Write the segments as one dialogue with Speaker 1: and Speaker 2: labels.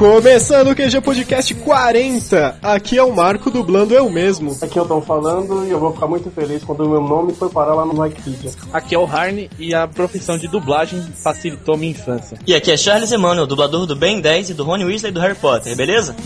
Speaker 1: Começando o QG Podcast 40, aqui é o Marco dublando eu mesmo.
Speaker 2: Aqui eu tô falando e eu vou ficar muito feliz quando o meu nome for parar lá no Wikipedia.
Speaker 3: Aqui é o Harney e a profissão de dublagem facilitou minha infância.
Speaker 4: E aqui é Charles Emmanuel, dublador do Ben 10 e do Rony Weasley do Harry Potter, beleza?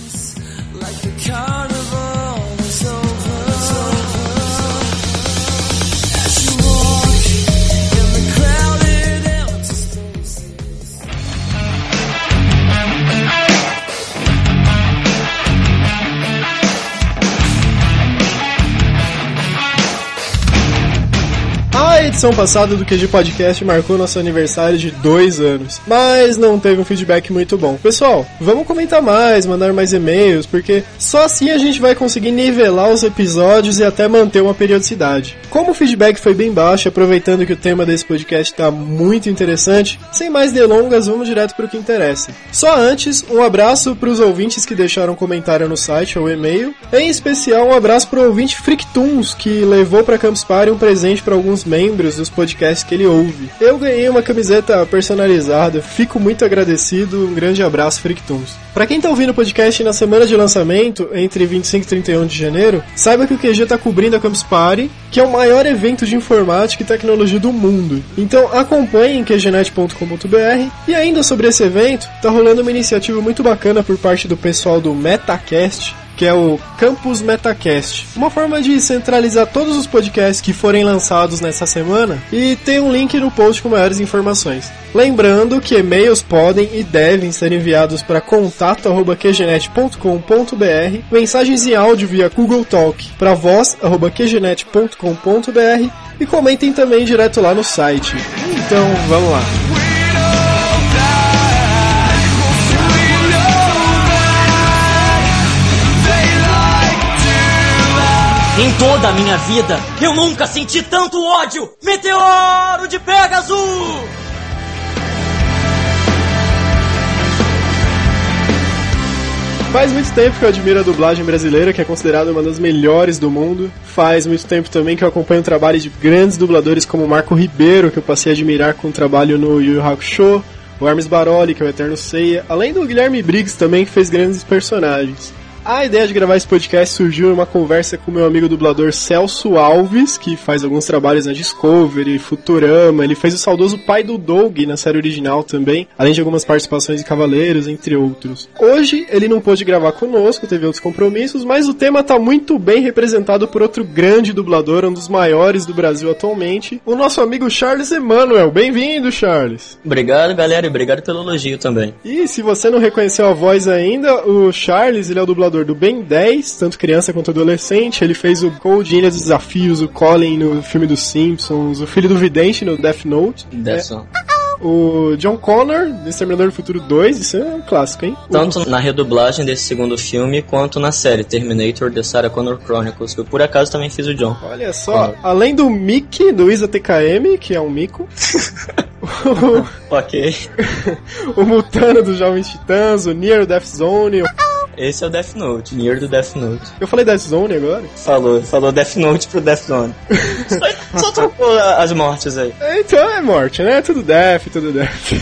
Speaker 1: Edição passada do QG Podcast marcou nosso aniversário de dois anos, mas não teve um feedback muito bom. Pessoal, vamos comentar mais, mandar mais e-mails, porque só assim a gente vai conseguir nivelar os episódios e até manter uma periodicidade. Como o feedback foi bem baixo, aproveitando que o tema desse podcast está muito interessante, sem mais delongas, vamos direto para o que interessa. Só antes, um abraço para os ouvintes que deixaram comentário no site ou e-mail, em especial um abraço para o ouvinte Frictunes, que levou para Campus Party um presente para alguns membros dos podcasts que ele ouve. Eu ganhei uma camiseta personalizada, fico muito agradecido, um grande abraço, Frictunes. Para quem tá ouvindo o podcast na semana de lançamento, entre 25 e 31 de janeiro, saiba que o QG tá cobrindo a Campus Party, que é o maior evento de informática e tecnologia do mundo. Então acompanhe em qgnet.com.br e ainda sobre esse evento, tá rolando uma iniciativa muito bacana por parte do pessoal do Metacast, que é o Campus Metacast. Uma forma de centralizar todos os podcasts que forem lançados nessa semana e tem um link no post com maiores informações. Lembrando que e-mails podem e devem ser enviados para contato@qgenet.com.br, mensagens em áudio via Google Talk para voz@qgenet.com.br e comentem também direto lá no site. Então, vamos lá.
Speaker 4: Em toda a minha vida, eu nunca senti tanto ódio! Meteoro de Pegasus!
Speaker 1: Faz muito tempo que eu admiro a dublagem brasileira, que é considerada uma das melhores do mundo. Faz muito tempo também que eu acompanho o trabalho de grandes dubladores como Marco Ribeiro, que eu passei a admirar com o trabalho no Yu Yu Hakusho, o Hermes Baroli, que é o Eterno Seiya, além do Guilherme Briggs também, que fez grandes personagens. A ideia de gravar esse podcast surgiu em uma conversa com meu amigo dublador Celso Alves, que faz alguns trabalhos na Discovery, Futurama, ele fez o saudoso pai do Doug na série original também, além de algumas participações em Cavaleiros, entre outros. Hoje ele não pôde gravar conosco, teve outros compromissos, mas o tema tá muito bem representado por outro grande dublador, um dos maiores do Brasil atualmente, o nosso amigo Charles Emanuel. Bem-vindo, Charles!
Speaker 4: Obrigado, galera, e obrigado pelo elogio também.
Speaker 1: E se você não reconheceu a voz ainda, o Charles, ele é o dublador do Ben 10, tanto criança quanto adolescente. Ele fez o Cold Ilha dos Desafios, o Colin no filme dos Simpsons, o Filho do Vidente no Death Note.
Speaker 4: Dessa.
Speaker 1: O John Connor, do Exterminador do Futuro 2, isso é um clássico, hein?
Speaker 4: Tanto na redublagem desse segundo filme, quanto na série Terminator The Sarah Connor Chronicles, que eu por acaso também fiz o John.
Speaker 1: Olha só, além do Mickey, do Isa TKM, que é um mico.
Speaker 4: ok.
Speaker 1: o Mutano dos Jovens Titãs, o Near Death Zone. o-
Speaker 4: Esse é o Death Note, Near do Death Note.
Speaker 1: Eu falei Death Zone agora?
Speaker 4: Falou, falou Death Note pro Death Zone. só, só trocou as mortes aí.
Speaker 1: Então é morte, né? Tudo Death, tudo Death.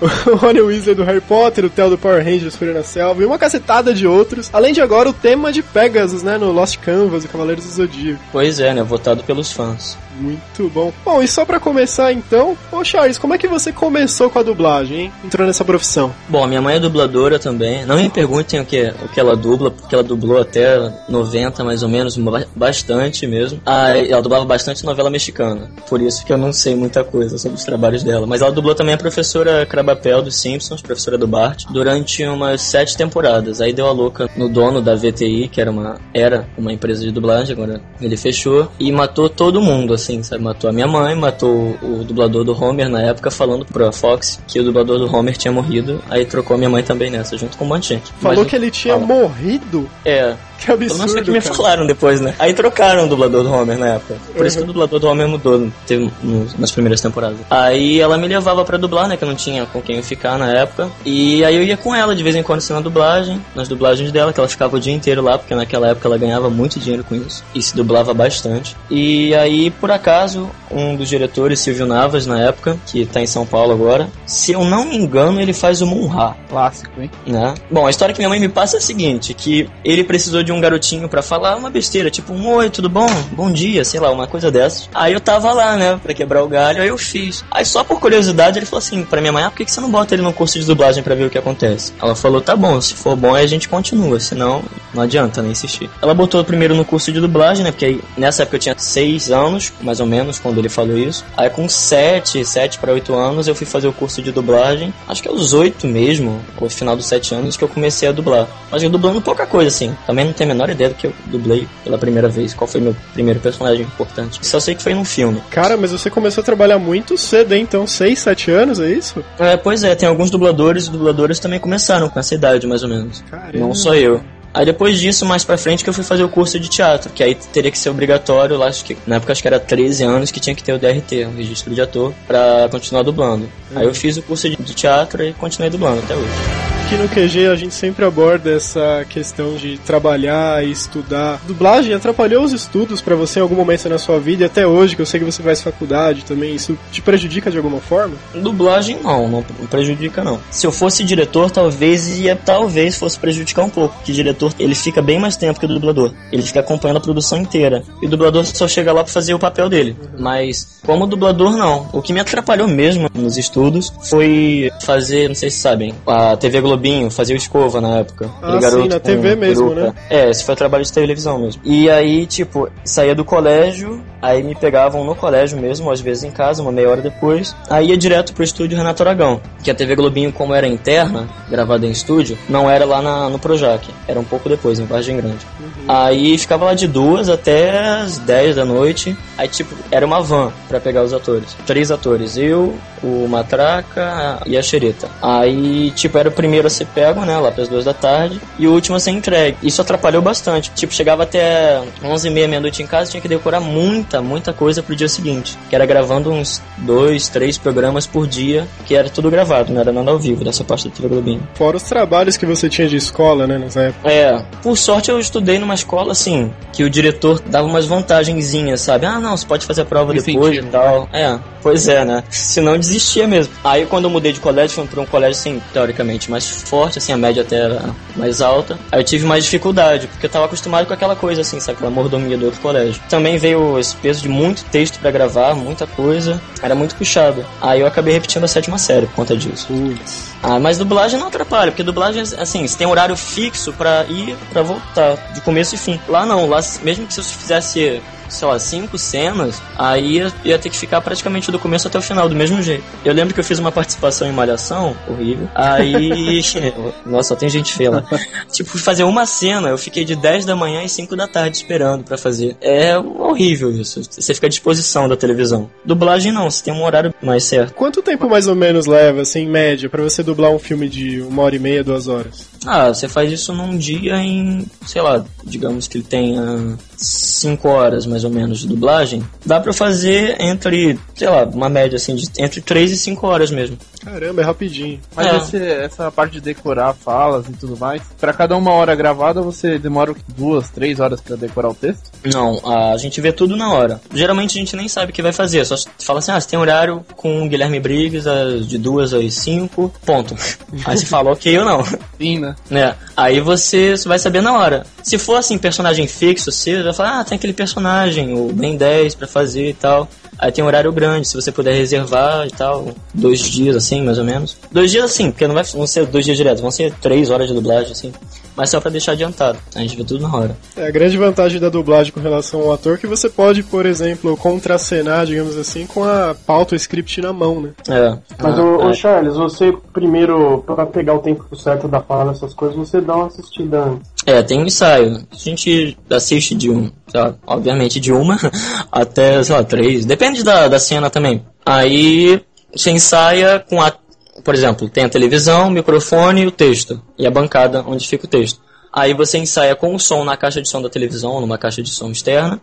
Speaker 1: o Rony Weasley do Harry Potter, o Theo do Power Rangers Fúria na Selva e uma cacetada de outros. Além de agora o tema de Pegasus, né? No Lost Canvas, o Cavaleiros do Zodíaco.
Speaker 4: Pois é, né? Votado pelos fãs.
Speaker 1: Muito bom. Bom, e só pra começar então, ô Charles, como é que você começou com a dublagem, hein? Entrou nessa profissão?
Speaker 4: Bom, minha mãe é dubladora também. Não me perguntem o que, o que ela dubla, porque ela dublou até 90 mais ou menos, ba- bastante mesmo. Ah, ela dublava bastante novela mexicana. Por isso que eu não sei muita coisa sobre os trabalhos dela. Mas ela dublou também a professora Crabapel dos Simpsons, professora do Bart, durante umas sete temporadas. Aí deu a louca no dono da VTI, que era uma, era uma empresa de dublagem, agora ele fechou, e matou todo mundo, assim, sabe? Matou a minha mãe, matou o dublador do Homer na época, falando pra Fox que o dublador do Homer tinha morrido. Aí trocou a minha mãe também nessa, junto com um monte de gente.
Speaker 1: Falou
Speaker 4: Mas-
Speaker 1: que ele tinha
Speaker 4: Fala.
Speaker 1: morrido?
Speaker 4: É,
Speaker 1: Que
Speaker 4: Pelo menos foi o
Speaker 1: absurdo,
Speaker 4: que me
Speaker 1: cara.
Speaker 4: falaram depois, né? Aí trocaram o dublador do Homer na época. Por isso que o dublador do Homer mudou teve nas primeiras temporadas. Aí ela me levava pra dublar, né? Que eu não tinha com quem eu ficar na época. E aí eu ia com ela de vez em quando assim, na dublagem, nas dublagens dela, que ela ficava o dia inteiro lá, porque naquela época ela ganhava muito dinheiro com isso. E se dublava bastante. E aí, por acaso, um dos diretores, Silvio Navas, na época, que tá em São Paulo agora, se eu não me engano, ele faz o Munha
Speaker 3: Clássico, hein?
Speaker 4: né? Bom, a história que minha mãe me passa é a seguinte, que ele precisou de um garotinho pra falar uma besteira, tipo um oi, tudo bom? Bom dia, sei lá, uma coisa dessas. Aí eu tava lá, né, pra quebrar o galho, aí eu fiz. Aí só por curiosidade ele falou assim pra minha mãe, ah, por que que você não bota ele no curso de dublagem pra ver o que acontece? Ela falou, tá bom, se for bom aí a gente continua, senão não adianta nem insistir. Ela botou primeiro no curso de dublagem, né, porque aí, nessa época eu tinha seis anos, mais ou menos, quando ele falou isso. Aí com sete, sete pra oito anos eu fui fazer o curso de dublagem, acho que aos oito mesmo, ou final dos sete anos, que eu comecei a dublar. Mas eu dublando pouca coisa, assim. Também tenho a menor ideia do que eu dublei pela primeira vez, qual foi meu primeiro personagem importante. Só sei que foi num filme.
Speaker 1: Cara, mas você começou a trabalhar muito cedo, hein? Então, 6, 7 anos, é isso?
Speaker 4: É, pois é, tem alguns dubladores e dubladoras também começaram com essa idade, mais ou menos.
Speaker 1: Caramba.
Speaker 4: Não só eu. Aí depois disso, mais pra frente, que eu fui fazer o curso de teatro, que aí teria que ser obrigatório, lá, acho que, na época acho que era 13 anos que tinha que ter o DRT, o registro de ator, pra continuar dublando. Aí eu fiz o curso de teatro e continuei dublando até hoje.
Speaker 1: Aqui no QG a gente sempre aborda essa questão de trabalhar e estudar. Dublagem atrapalhou os estudos pra você em algum momento na sua vida e até hoje, que eu sei que você faz faculdade também, isso te prejudica de alguma forma?
Speaker 4: Dublagem não, não prejudica não. Se eu fosse diretor, talvez ia talvez fosse prejudicar um pouco, o diretor ele fica bem mais tempo que o dublador. Ele fica acompanhando a produção inteira. E o dublador só chega lá pra fazer o papel dele. Mas como dublador não. O que me atrapalhou mesmo nos estudos foi fazer, não sei se sabem, a TV Globinho, fazer o escova na época.
Speaker 1: Ah,
Speaker 4: Aquele
Speaker 1: sim, na TV mesmo,
Speaker 4: peruca.
Speaker 1: né?
Speaker 4: É, esse foi trabalho de televisão mesmo. E aí, tipo, saía do colégio, aí me pegavam no colégio mesmo, às vezes em casa, uma meia hora depois. Aí ia direto pro estúdio Renato Aragão, que a TV Globinho, como era interna, gravada em estúdio, não era lá na- no Projac, era um pouco depois, em Vargem Grande. Aí ficava lá de duas até as 10 da noite. Aí, tipo, era uma van pra pegar os atores. Três atores, eu, o Matraca e a Xereta. Aí, tipo, era o primeiro a ser pego, né, lá pras duas da tarde, e o último a ser entregue. Isso atrapalhou bastante. Tipo, chegava até 11 e meia, meia-noite em casa, tinha que decorar muita, muita coisa pro dia seguinte. Que era gravando uns dois, três programas por dia, que era tudo gravado, não era nada ao vivo, dessa parte da TV Globinho.
Speaker 1: Fora os trabalhos que você tinha de escola, né, nessa época.
Speaker 4: É, por sorte eu estudei numa escola assim, que o diretor dava umas vantagenzinhas, sabe? Ah, não, você pode fazer a prova depois e
Speaker 3: incentivo,
Speaker 4: tal. É, pois é, né? Senão desistia mesmo. Aí quando eu mudei de colégio, fui pra um colégio assim, teoricamente mais forte, assim, a média até era mais alta. Aí eu tive mais dificuldade, porque eu tava acostumado com aquela coisa assim, sabe? Aquela mordomia do outro colégio. Também veio esse peso de muito texto pra gravar, muita coisa. Era muito puxado. Aí eu acabei repetindo a sétima série por conta disso. Ah, mas dublagem não atrapalha, porque dublagem, assim, você tem horário fixo pra ir, pra voltar, de começo e fim. Lá não, lá mesmo que se você fizesse, sei lá, cinco cenas, aí ia, ia ter que ficar praticamente do começo até o final, do mesmo jeito. Eu lembro que eu fiz uma participação em Malhação, horrível, aí... Nossa, só tem gente feia lá. tipo, fui fazer uma cena, eu fiquei de 10 da manhã e 5 da tarde esperando pra fazer. É horrível isso, você fica à disposição da televisão. Dublagem não, você tem um horário mais certo.
Speaker 1: Quanto tempo mais ou menos leva, assim, em média, pra você dublar um filme de uma hora e meia, duas horas?
Speaker 4: Ah, você faz isso num dia em, sei lá, digamos que ele tenha 5 horas mais ou menos de dublagem. Dá pra fazer entre, sei lá, uma média assim, de entre 3 e 5 horas mesmo.
Speaker 1: Caramba, é rapidinho.
Speaker 3: Mas
Speaker 4: É.
Speaker 3: esse- essa parte de decorar falas e tudo mais, pra cada uma hora gravada você demora duas, três horas pra decorar o texto?
Speaker 4: Não, a gente vê tudo na hora. Geralmente a gente nem sabe o que vai fazer, só fala assim, ah, você tem horário com o Guilherme Briggs de 2 às 5, ponto. Aí você fala ok ou não.
Speaker 3: Sim, né?
Speaker 4: Né? Aí você vai saber na hora. Se for assim, personagem fixo, você vai falar, ah, tem aquele personagem, o Ben 10 pra fazer e tal. Aí tem um horário grande, se você puder reservar e tal, dois dias assim, mais ou menos. Dois dias assim, porque não vai vão ser dois dias direto, vão ser três horas de dublagem assim. Mas só pra deixar adiantado, a gente vê tudo na hora.
Speaker 1: É, a grande vantagem da dublagem com relação ao ator é que você pode, por exemplo, contracenar, digamos assim, com a pauta, o script na mão, né?
Speaker 4: É.
Speaker 2: Mas,
Speaker 4: Ah,
Speaker 2: ô, ô
Speaker 4: é.
Speaker 2: Charles, você primeiro, pra pegar o tempo certo da fala, essas coisas, você dá uma assistida antes.
Speaker 4: É, tem um ensaio. A gente assiste de um, lá, obviamente de uma até, sei lá, três. Depende da, da cena também. Aí você ensaia com a. Por exemplo, tem a televisão, o microfone e o texto. E a bancada onde fica o texto. Aí você ensaia com o som na caixa de som da televisão, numa caixa de som externa.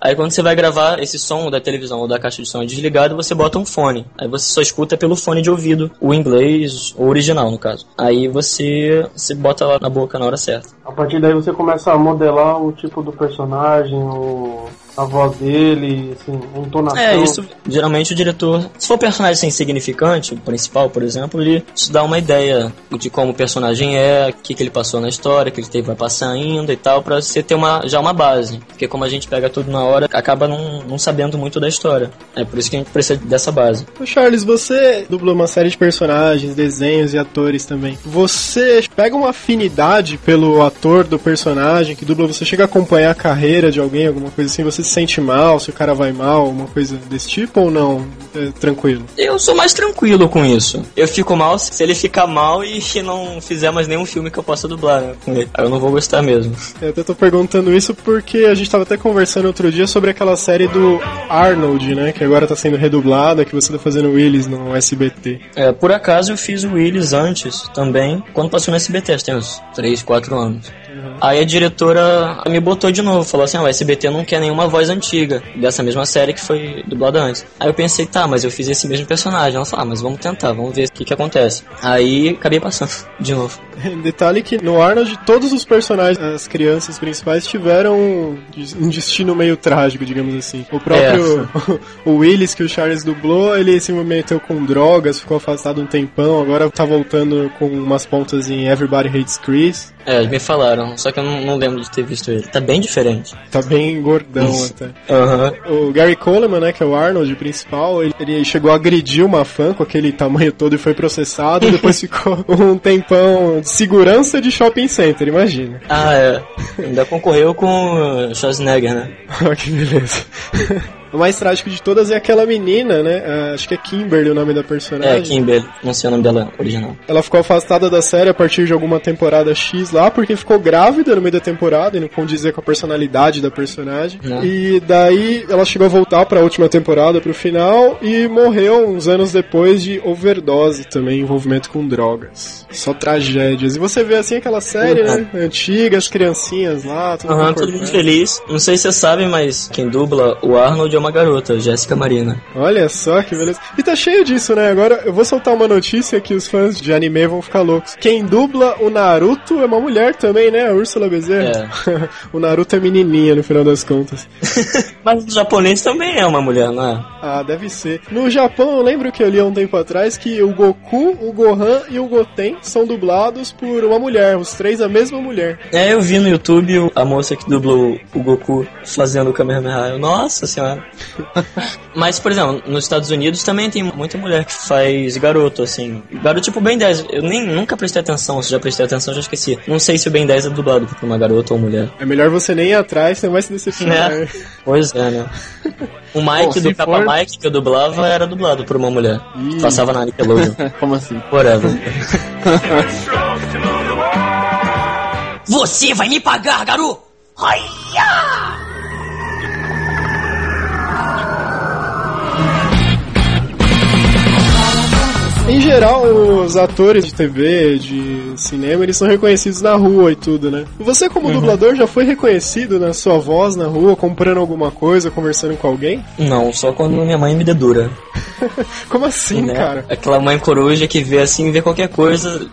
Speaker 4: Aí quando você vai gravar esse som da televisão ou da caixa de som é desligado, você bota um fone. Aí você só escuta pelo fone de ouvido, o inglês, o original no caso. Aí você, você bota lá na boca na hora certa.
Speaker 2: A partir daí você começa a modelar o tipo do personagem, o, a voz dele, assim, a entonação.
Speaker 4: É, isso geralmente o diretor, se for um personagem assim, insignificante, o principal, por exemplo, ele te dá uma ideia de como o personagem é, o que, que ele passou na história, o que ele teve, vai passar ainda e tal, pra você ter uma, já uma base. Porque como a gente pega tudo na hora, acaba não, não sabendo muito da história. É por isso que a gente precisa dessa base.
Speaker 1: Ô Charles, você dublou uma série de personagens, desenhos e atores também. Você pega uma afinidade pelo ator do personagem que dubla, você chega a acompanhar a carreira de alguém, alguma coisa assim, você se sente mal, se o cara vai mal, uma coisa desse tipo ou não? É tranquilo?
Speaker 4: Eu sou mais tranquilo com isso. Eu fico mal se ele ficar mal e não fizer mais nenhum filme que eu possa dublar né, com ele. Aí eu não vou gostar mesmo.
Speaker 1: Eu até tô perguntando isso porque a gente tava até conversando outro dia sobre aquela série do Arnold, né? Que agora tá sendo redublada, que você tá fazendo Willis no SBT.
Speaker 4: É, por acaso eu fiz o Willis antes também, quando passou no SBT, tem uns 3, 4 anos. Aí a diretora me botou de novo, falou assim: ah, o SBT não quer nenhuma voz antiga dessa mesma série que foi dublada antes. Aí eu pensei, tá, mas eu fiz esse mesmo personagem. Ela falou, ah, mas vamos tentar, vamos ver o que, que acontece. Aí acabei passando de novo.
Speaker 1: Detalhe que no Arnold todos os personagens, as crianças principais tiveram um destino meio trágico, digamos assim. O próprio
Speaker 4: É.
Speaker 1: o Willis que o Charles dublou, ele se meteu com drogas, ficou afastado um tempão, agora tá voltando com umas pontas em Everybody Hates Chris.
Speaker 4: É, me falaram, só que eu não, não lembro de ter visto ele. Tá bem diferente.
Speaker 1: Tá bem gordão
Speaker 4: Isso.
Speaker 1: até.
Speaker 4: Aham.
Speaker 1: O Gary Coleman, né, que é o Arnold principal, ele, ele chegou a agredir uma fã com aquele tamanho todo e foi processado, depois ficou um tempão de segurança de shopping center, imagina.
Speaker 4: Ah, é. Ainda concorreu com o Schwarzenegger, né?
Speaker 1: Olha que beleza. O mais trágico de todas é aquela menina, né? ah, Acho que é Kimberly o nome da personagem.
Speaker 4: É, Kimber, não sei o nome dela original.
Speaker 1: Ela ficou afastada da série a partir de alguma temporada X lá, porque ficou grávida no meio da temporada e não condizer com a personalidade da personagem.
Speaker 4: Não.
Speaker 1: E daí ela chegou a voltar pra última temporada, pro final, e morreu uns anos depois de overdose também, envolvimento com drogas. Só tragédias. E você vê assim aquela série, né? Antiga, as criancinhas lá, tudo
Speaker 4: Aham, todo
Speaker 1: comportado.
Speaker 4: mundo feliz. Não sei se você sabe, mas quem dubla o Arnold é uma garota, Jéssica Marina.
Speaker 1: Olha só que beleza. E tá cheio disso, né? Agora eu vou soltar uma notícia que os fãs de anime vão ficar loucos. Quem dubla o Naruto é uma mulher também, né? A Úrsula Bezerra. o Naruto é menininha no final das contas.
Speaker 4: Mas o japonês também é uma mulher, não é?
Speaker 1: Ah, deve ser. No Japão, eu lembro que eu li há um tempo atrás que o Goku, o Gohan e o Goten são dublados por uma mulher. Os três a mesma mulher.
Speaker 4: É, eu vi no YouTube a moça que dublou o Goku fazendo o Kamehameha. Eu, Nossa senhora. Mas, por exemplo, nos Estados Unidos também tem muita mulher que faz garoto, assim. Garoto tipo Ben 10. Eu nem nunca prestei atenção, se já prestei atenção, já esqueci. Não sei se o Ben 10 é dublado por uma garota ou mulher.
Speaker 1: É melhor você nem ir atrás, você não vai se decepcionar.
Speaker 4: É. Pois é, né? O Mike
Speaker 3: Bom,
Speaker 4: do Capa
Speaker 3: for-
Speaker 4: Mike que eu dublava era dublado por uma mulher. Passava na Nickelodeon.
Speaker 3: Como assim?
Speaker 4: Whatever. Você vai me pagar, garoto!
Speaker 1: Em geral, os atores de TV, de cinema, eles são reconhecidos na rua e tudo, né? Você, como dublador, já foi reconhecido na sua voz na rua, comprando alguma coisa, conversando com alguém?
Speaker 4: Não, só quando minha mãe me dedura.
Speaker 1: Como assim,
Speaker 4: né?
Speaker 1: cara?
Speaker 4: Aquela mãe coruja que vê assim, vê qualquer coisa,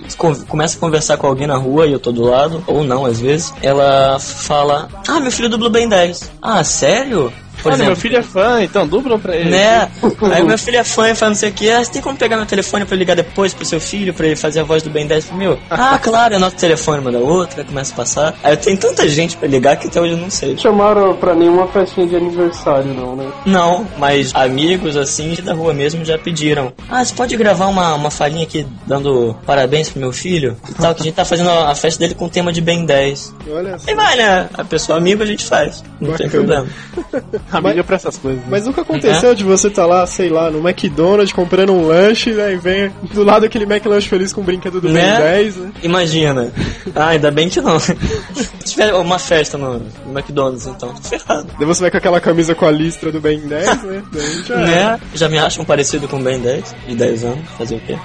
Speaker 4: começa a conversar com alguém na rua e eu tô do lado, ou não, às vezes. Ela fala: Ah, meu filho dubla bem 10. Ah, sério? Por
Speaker 3: Olha,
Speaker 4: exemplo,
Speaker 3: meu filho é fã, então dubla pra ele.
Speaker 4: Né? Aí meu filho é fã e fala não sei o que. Ah, você tem como pegar meu telefone pra eu ligar depois pro seu filho, pra ele fazer a voz do Ben 10 pro meu? Ah, claro, anota o telefone, manda outra, começa a passar. Aí eu tenho tanta gente pra ligar que até hoje eu não sei.
Speaker 2: Chamaram pra nenhuma festinha de aniversário, não, né?
Speaker 4: Não, mas amigos assim da rua mesmo já pediram. Ah, você pode gravar uma, uma falinha aqui dando parabéns pro meu filho? E tal, que a gente tá fazendo a festa dele com o tema de Ben 10.
Speaker 1: Olha só.
Speaker 4: Aí vai, né? A pessoa amigo a gente faz. Não tem
Speaker 3: Pra essas coisas. né?
Speaker 1: Mas nunca aconteceu de você tá lá, sei lá, no McDonald's comprando um lanche, né, e vem do lado aquele McLanche feliz com o brinquedo do
Speaker 4: Né?
Speaker 1: Ben 10, né?
Speaker 4: Imagina. Ah, ainda bem que não. Se tiver uma festa no, McDonald's, então, tô ferrado.
Speaker 1: Daí você vai com aquela camisa com a listra do Ben 10, né? Já
Speaker 4: Né? Já me acham parecido com o Ben 10, de 10 anos, fazer o quê?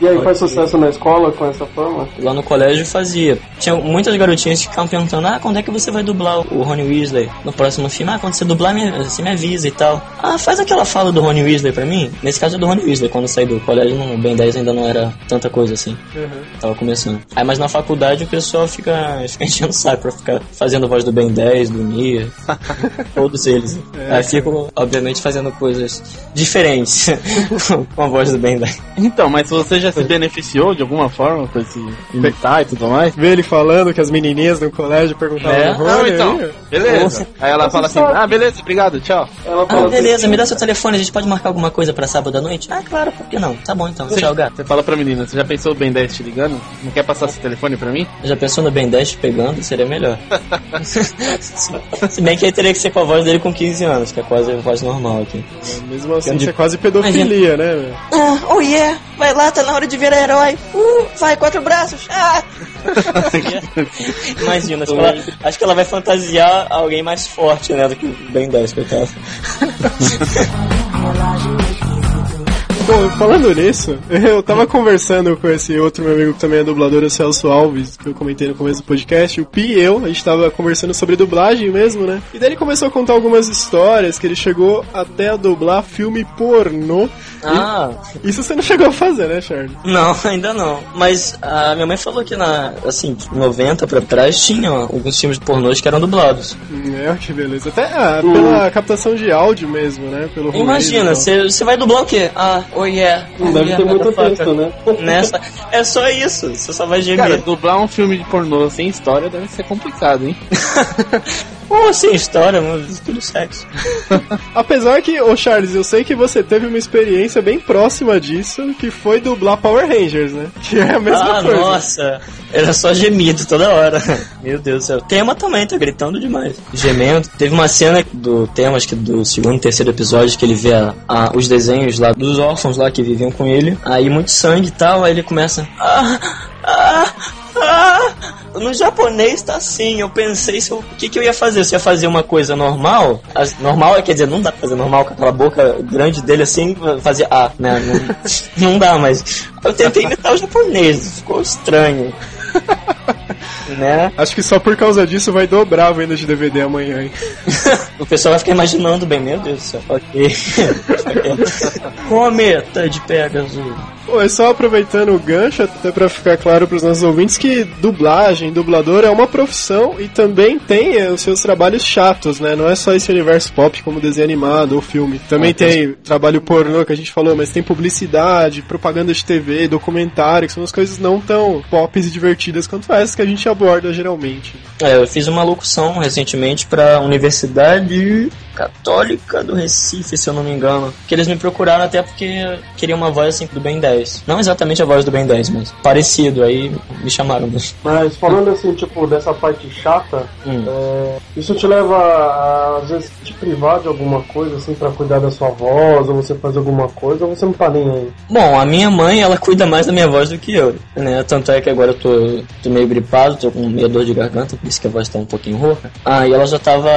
Speaker 2: E aí faz sucesso na escola com essa fama?
Speaker 4: Lá no colégio fazia. Tinha muitas garotinhas que ficavam perguntando: Ah, quando é que você vai dublar o Rony Weasley no próximo filme? Ah, quando você dublar, me- você me avisa e tal. Ah, faz aquela fala do Rony Weasley pra mim. Nesse caso é do Rony Weasley. Quando eu saí do colégio, no Ben 10 ainda não era tanta coisa assim. Tava começando. Aí, mas na faculdade o pessoal fica, fica enchendo o saco pra ficar fazendo voz do Ben 10, do Nia. todos eles. Aí fico, obviamente, fazendo coisas diferentes com a voz do Ben 10.
Speaker 3: Então, mas você já se beneficiou de alguma forma com esse imitar e tudo mais?
Speaker 1: Vê ele falando que as menininhas no colégio perguntavam
Speaker 4: É?
Speaker 1: do
Speaker 3: Não, então.
Speaker 1: aí,
Speaker 3: Beleza. Aí ela fala assim, ah, beleza, obrigado, tchau.
Speaker 2: Ela
Speaker 4: Ah,
Speaker 2: assim,
Speaker 4: beleza, me dá seu telefone, a gente pode marcar alguma coisa pra sábado à noite? Ah, claro, por que não? Tá bom então, tchau, gato.
Speaker 3: Você fala pra menina, você já pensou o Ben 10 te ligando? Não quer passar seu telefone pra mim?
Speaker 4: Já pensou no Ben 10 pegando? Seria melhor. Se bem que aí teria que ser com a voz dele com 15 anos, que é quase a voz normal aqui.
Speaker 1: Mesmo assim, isso é quase pedofilia, né? velho?
Speaker 4: Ah, oh yeah, vai lá, tá na hora de virar herói. Uh, vai, quatro braços. Ah. Imagina, acho que, ela, acho que ela vai fantasiar alguém mais forte, né, do Ben 10, coitado.
Speaker 1: Bom, falando nisso, eu tava conversando com esse outro meu amigo que também é dublador, o Celso Alves, que eu comentei no começo do podcast, o Pi e eu, a gente tava conversando sobre dublagem mesmo, né? E daí ele começou a contar algumas histórias que ele chegou até a dublar filme pornô.
Speaker 4: Ah,
Speaker 1: Isso você não chegou a fazer, né, Charles?
Speaker 4: não, ainda não. Mas a minha mãe falou que na, assim, 90 pra trás tinha alguns filmes de pornôs que eram dublados.
Speaker 1: Hum, É, que beleza. Até ah, pela captação de áudio mesmo, né? Pelo
Speaker 4: Imagina,
Speaker 1: e
Speaker 4: você você vai dublar o quê? Ah, oh yeah.
Speaker 2: Não
Speaker 4: oh
Speaker 2: deve
Speaker 4: yeah,
Speaker 2: ter muito texto, né?
Speaker 4: Nessa, é só isso, você só vai gemer.
Speaker 3: Cara, dublar um filme de pornô sem história deve ser complicado, hein?
Speaker 4: Pô, sem história, mas tudo sexo.
Speaker 1: Apesar que, ô Charles, eu sei que você teve uma experiência bem próxima disso, que foi dublar Power Rangers, né? Que é a mesma
Speaker 4: ah,
Speaker 1: coisa.
Speaker 4: nossa, era só gemido toda hora. Meu Deus do céu. Tema também tá gritando demais. Gemendo. Teve uma cena do tema, acho que do segundo e terceiro episódio, que ele vê a- a- os desenhos lá dos órfãos lá que viviam com ele. Aí muito sangue e tal, aí ele começa. Ah, ah, ah. No japonês tá assim, eu pensei se eu- o que, que eu ia fazer. Se ia fazer uma coisa normal, as- normal quer dizer, não dá pra fazer normal com aquela boca grande dele assim, fazer ah, né? Não, não dá, mas eu tentei imitar o japonês, ficou estranho. né?
Speaker 1: Acho que só por causa disso vai dobrar a venda de DVD amanhã, hein?
Speaker 4: O pessoal vai ficar imaginando bem, meu Deus do céu, ok. Cometa de Pegasus.
Speaker 1: Pô, é só aproveitando o gancho, até pra ficar claro pros nossos ouvintes que dublagem, dublador é uma profissão e também tem eh, os seus trabalhos chatos, né? Não é só esse universo pop como desenho animado ou filme. Também
Speaker 4: Ah,
Speaker 1: tem trabalho pornô que a gente falou, mas tem publicidade, propaganda de TV, documentário, que são as coisas não tão pop e divertidas quanto essas que a gente geralmente.
Speaker 4: É, eu fiz uma locução recentemente pra Universidade Católica do Recife, se eu não me engano. Que eles me procuraram até porque queriam uma voz assim do Ben 10. Não exatamente a voz do Ben 10, mas parecido. Aí me chamaram. Mas...
Speaker 2: Mas falando assim, tipo, dessa parte chata,
Speaker 4: Hum.
Speaker 2: é, isso te leva a, às vezes, te privar de alguma coisa, assim, pra cuidar da sua voz, ou você fazer alguma coisa, ou você não tá nem aí?
Speaker 4: Bom, a minha mãe, ela cuida mais da minha voz do que eu, né? Tanto é que agora eu tô, tô meio gripado, tô com meio dor de garganta, por isso que a voz tá um pouquinho rouca. Ah, e ela já tava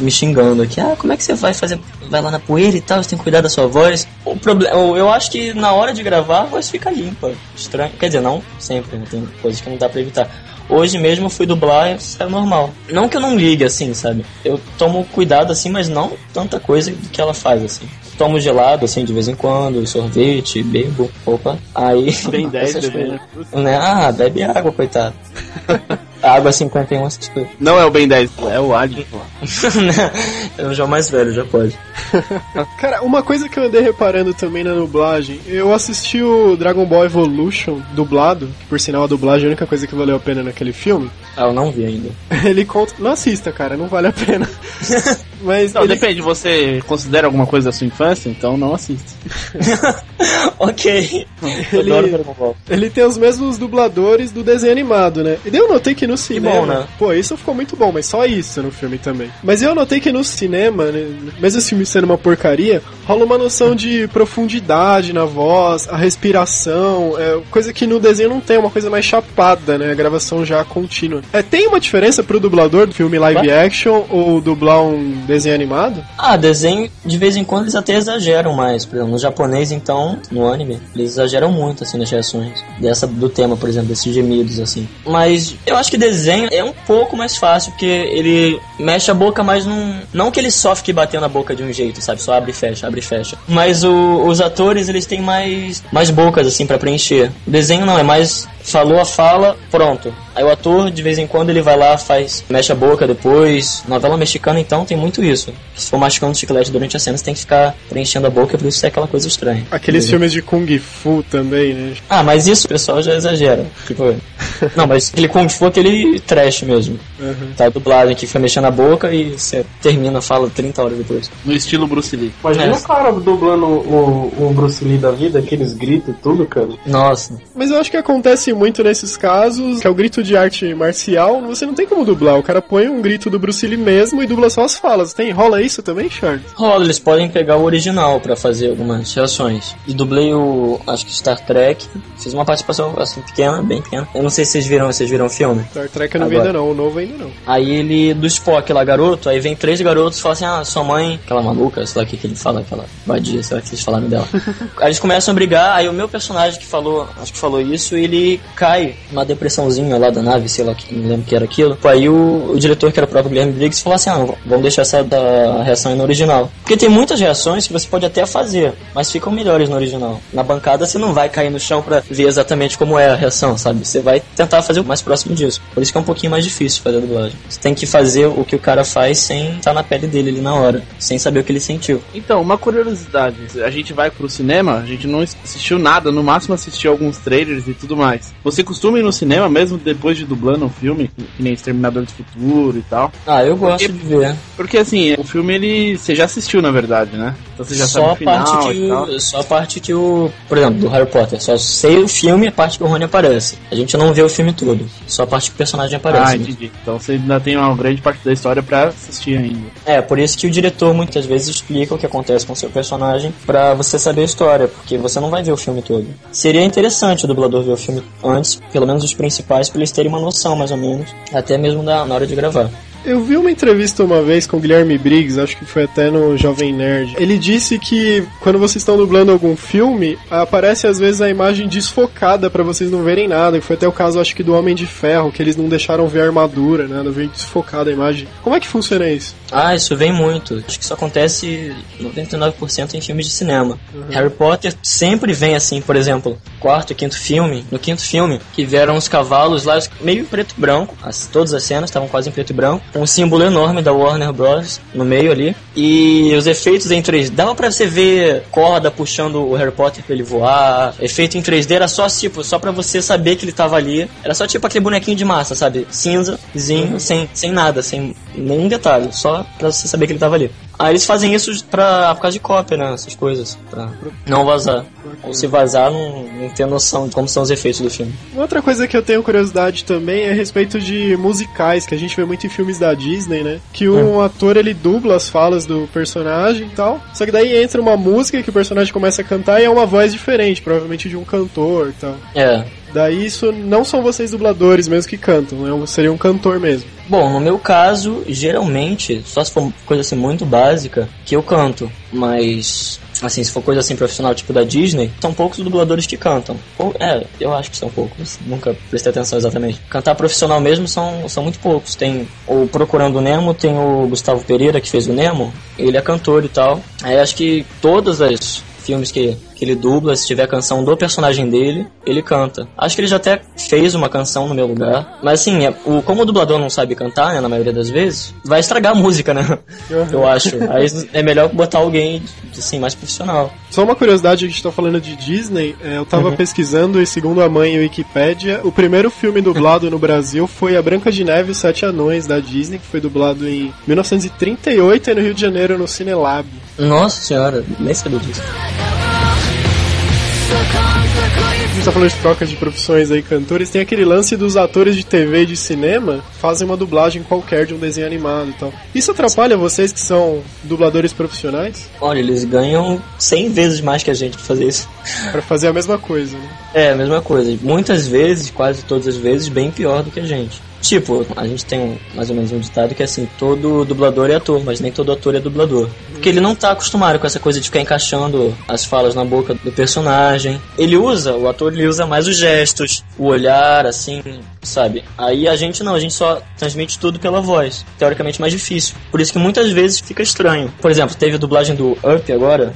Speaker 4: me xingando aqui, ah, como é que você vai fazer, vai lá na poeira e tal, você tem que cuidar da sua voz. O problema, eu, acho que na hora de gravar a voz fica limpa, estranho, quer dizer, não sempre, né? tem coisas que não dá pra evitar. Hoje mesmo eu fui dublar e saiu normal. Não que eu não ligue, assim, sabe? Eu tomo cuidado, assim, mas não tanta coisa do que ela faz, assim. Tomo gelado, assim, de vez em quando, sorvete, bebo, opa. Aí...
Speaker 3: Ben 10,
Speaker 4: essas
Speaker 3: bebê.
Speaker 4: coisas. Né? Ah, bebe água, coitado. água 51, essas coisas.
Speaker 3: Não é o Ben 10, é o Ali.
Speaker 4: eu já mais velho, já pode.
Speaker 1: Cara, uma coisa que eu andei reparando também na dublagem, eu assisti o Dragon Ball Evolution dublado, que por sinal a dublagem é a única coisa que valeu a pena naquele filme.
Speaker 4: Ah, eu não vi ainda.
Speaker 1: Ele conta. Não assista, cara, não vale a pena. Mas
Speaker 3: Não,
Speaker 1: ele,
Speaker 3: depende, você considera alguma coisa da sua infância, então não assiste.
Speaker 4: ok.
Speaker 1: Ele- ele tem os mesmos dubladores do desenho animado, né? E daí eu notei que no cinema.
Speaker 4: bom, né?
Speaker 1: Pô, isso ficou muito bom, mas só isso no filme também. Mas eu notei que no cinema, né, mesmo esse filme sendo uma porcaria, rola uma noção de profundidade na voz, a respiração, é, coisa que no desenho não tem, uma coisa mais chapada, né? A gravação já contínua. É, tem uma diferença pro dublador do filme live action ou dublar um desenho animado?
Speaker 4: Ah, desenho, de vez em quando eles até exageram mais. Por exemplo, no japonês, então, no anime, eles exageram muito, assim, nas reações. Dessa, do tema, por exemplo, desses gemidos, assim. Mas eu acho que desenho é um pouco mais fácil, porque ele mexe a boca mais num... Não que ele só fique batendo a boca de um jeito, sabe? Só abre e fecha, abre e fecha. Mas o- os atores, eles têm mais, mais bocas, assim, pra preencher. Desenho não, é mais... Falou a fala, pronto. Aí o ator, de vez em quando, ele vai lá, faz, mexe a boca depois. Novela mexicana, então, tem muito isso. Se for mascando chiclete durante a cena, você tem que ficar preenchendo a boca, por isso é aquela coisa estranha.
Speaker 1: Aqueles
Speaker 4: Entendeu?
Speaker 1: filmes de Kung Fu também, né?
Speaker 4: Ah, mas isso o pessoal já exagera. Tipo, não, mas aquele Kung Fu, aquele trash mesmo.
Speaker 1: Uhum.
Speaker 4: Tá dublado que fica mexendo a boca e você termina, fala 30 horas depois.
Speaker 3: No estilo Bruce Lee.
Speaker 2: Imagina
Speaker 4: É.
Speaker 2: o cara dublando o, o Bruce Lee da vida, aqueles gritos e tudo, cara.
Speaker 4: Nossa.
Speaker 1: Mas eu acho que acontece muito nesses casos, que é o grito de arte marcial, você não tem como dublar. O cara põe um grito do Bruce Lee mesmo e dubla só as falas. Tem, rola isso também, Charles?
Speaker 4: Rola, eles podem pegar o original pra fazer algumas reações. E dublei o, acho que Star Trek. Fiz uma participação assim pequena, bem pequena. Eu não sei se vocês viram, vocês viram o filme.
Speaker 1: Star Trek eu não vi ainda não, o novo ainda não.
Speaker 4: Aí ele, do Spock lá, garoto, aí vem três garotos e falam assim, ah, sua mãe, aquela maluca, sei lá o que, que ele fala, aquela vadia, sei lá o que eles falaram dela. aí eles começam a brigar, aí o meu personagem que falou, acho que falou isso, ele cai numa depressãozinha lá da nave, sei lá, que não lembro que era aquilo. Aí o, o diretor, que era o próprio Guilherme Briggs, falou assim, ah, vamos deixar essa da reação aí no original. Porque tem muitas reações que você pode até fazer, mas ficam melhores no original. Na bancada você não vai cair no chão pra ver exatamente como é a reação, sabe? Você vai tentar fazer o mais próximo disso. Por isso que é um pouquinho mais difícil fazer a dublagem. Você tem que fazer o que o cara faz sem estar na pele dele ali na hora, sem saber o que ele sentiu.
Speaker 3: Então, uma curiosidade. A gente vai pro cinema, a gente não assistiu nada, no máximo assistiu alguns trailers e tudo mais. Você costuma ir no cinema mesmo depois de dublando um filme, que nem Exterminador do Futuro e tal?
Speaker 4: Ah, eu gosto
Speaker 3: Porque-
Speaker 4: de ver.
Speaker 3: Porque assim, o filme ele. Você já assistiu, na verdade, né? Então você já
Speaker 4: só
Speaker 3: sabe
Speaker 4: a parte que só a parte que o, por exemplo, do Harry Potter, só sei o filme e a parte que o Rony aparece. A gente não vê o filme todo, só a parte que o personagem aparece.
Speaker 3: Ah, entendi. Então você ainda tem uma grande parte da história pra assistir ainda.
Speaker 4: É, por isso que o diretor muitas vezes explica o que acontece com o seu personagem pra você saber a história, porque você não vai ver o filme todo. Seria interessante o dublador ver o filme antes, pelo menos os principais, pra eles terem uma noção mais ou menos, até mesmo da, na hora de gravar.
Speaker 1: Eu vi uma entrevista uma vez com o Guilherme Briggs, acho que foi até no Jovem Nerd. Ele disse que quando vocês estão dublando algum filme, aparece às vezes a imagem desfocada pra vocês não verem nada. Foi até o caso, acho que do Homem de Ferro, que eles não deixaram ver a armadura, nada, veio desfocada a imagem. Como é que funciona isso?
Speaker 4: Ah, isso vem muito. Acho que isso acontece 99% em filmes de cinema. Harry Potter sempre vem assim, por exemplo, quarto e quinto filme. No quinto filme, que vieram os cavalos lá, meio preto e branco. As, todas as cenas estavam quase em preto e branco. Um símbolo enorme da Warner Bros. no meio ali. E os efeitos em 3D. Dava pra você ver corda puxando o Harry Potter pra ele voar. Efeito em 3D era só tipo, só pra você saber que ele tava ali. Era só tipo aquele bonequinho de massa, sabe? Cinzazinho, sem, sem nada, sem nenhum detalhe. Só pra você saber que ele tava ali. Aí eles fazem isso pra, por causa de cópia, né? Essas coisas. Pra não vazar. Ou se vazar, não, não ter noção de como são os efeitos do filme.
Speaker 1: Outra coisa que eu tenho curiosidade também é a respeito de musicais, que a gente vê muito em filmes da Disney, né? Que um ator ele dubla as falas do personagem e tal. Só que daí entra uma música que o personagem começa a cantar e é uma voz diferente, provavelmente de um cantor e tal.
Speaker 4: É.
Speaker 1: Daí isso não são vocês dubladores mesmo que cantam, né? seria um cantor mesmo.
Speaker 4: Bom, no meu caso, geralmente, só se for coisa assim muito básica, que eu canto. Mas, assim, se for coisa assim profissional, tipo da Disney, são poucos os dubladores que cantam. Ou, é, eu acho que são poucos. Nunca prestei atenção exatamente. Cantar profissional mesmo são, são muito poucos. Tem o Procurando o Nemo, tem o Gustavo Pereira, que fez o Nemo. Ele é cantor e tal. Aí acho que todas as filmes que, que ele dubla, se tiver canção do personagem dele, ele canta. Acho que ele já até fez uma canção no meu lugar. Mas assim, é, o, como o dublador não sabe cantar, né, na maioria das vezes, vai estragar a música, né? Eu acho. Aí é melhor botar alguém, assim, mais profissional.
Speaker 1: Só uma curiosidade, a gente tá falando de Disney, é, eu tava
Speaker 4: Uhum.
Speaker 1: pesquisando e segundo a mãe a Wikipédia, o primeiro filme dublado no Brasil foi A Branca de Neve e os Sete Anões, da Disney, que foi dublado em 1938 e no Rio de Janeiro, no Cinelab.
Speaker 4: Nossa senhora, nem sabia disso.
Speaker 1: A gente tá falando de trocas de profissões aí, cantores, tem aquele lance dos atores de TV e de cinema fazem uma dublagem qualquer de um desenho animado e tal. Isso atrapalha vocês que são dubladores profissionais?
Speaker 4: Olha, eles ganham 100 vezes mais que a gente pra fazer isso.
Speaker 1: Pra fazer a mesma coisa, né?
Speaker 4: É, a mesma coisa. Muitas vezes, quase todas as vezes, bem pior do que a gente. Tipo, a gente tem um, mais ou menos um ditado que é assim, todo dublador é ator, mas nem todo ator é dublador. Porque ele não tá acostumado com essa coisa de ficar encaixando as falas na boca do personagem. Ele usa, o ator ele usa mais os gestos, o olhar, assim, sabe? Aí a gente não, a gente só transmite tudo pela voz. Teoricamente mais difícil. Por isso que muitas vezes fica estranho. Por exemplo, teve a dublagem do Up agora,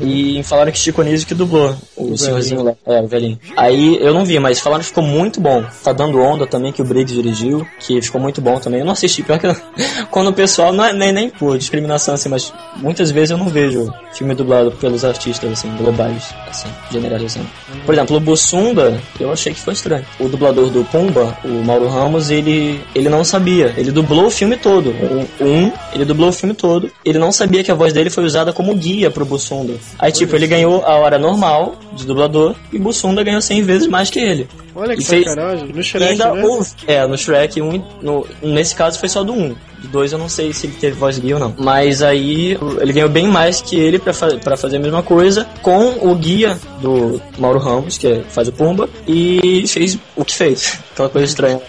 Speaker 4: e falaram que Chico Anísio que dublou o senhorzinho lá. É, o velhinho. Aí eu não vi, mas falaram que ficou muito bom. Tá dando onda também, que o Briggs dirigiu, que ficou muito bom também. Eu não assisti, pior que eu- quando o pessoal, não é, nem, nem por discriminação assim, mas muitas vezes eu não vejo filme dublado pelos artistas, assim, globais, assim, generalizando. Por exemplo, o Bussunda, eu achei que foi estranho. O dublador do Pumba, o Mauro Ramos, ele, ele não sabia. Ele dublou o filme todo. O um, ele dublou o filme todo. Ele não sabia que a voz dele foi usada como guia pro Bussunda. Aí, tipo, ele ganhou a hora normal de dublador e Bussunda ganhou 100 vezes mais que ele.
Speaker 1: Olha que
Speaker 4: E fez-
Speaker 1: sacanagem. No
Speaker 4: E
Speaker 1: Shrek,
Speaker 4: ainda
Speaker 1: né?
Speaker 4: houve. É, no Shrek 1, no, nesse caso foi só do 1. Do 2 eu não sei se ele teve voz guia ou não. Mas aí ele ganhou bem mais que ele pra, fa pra fazer a mesma coisa com o guia do Mauro Ramos, que faz o Pumba, e fez o que fez. Aquela coisa estranha.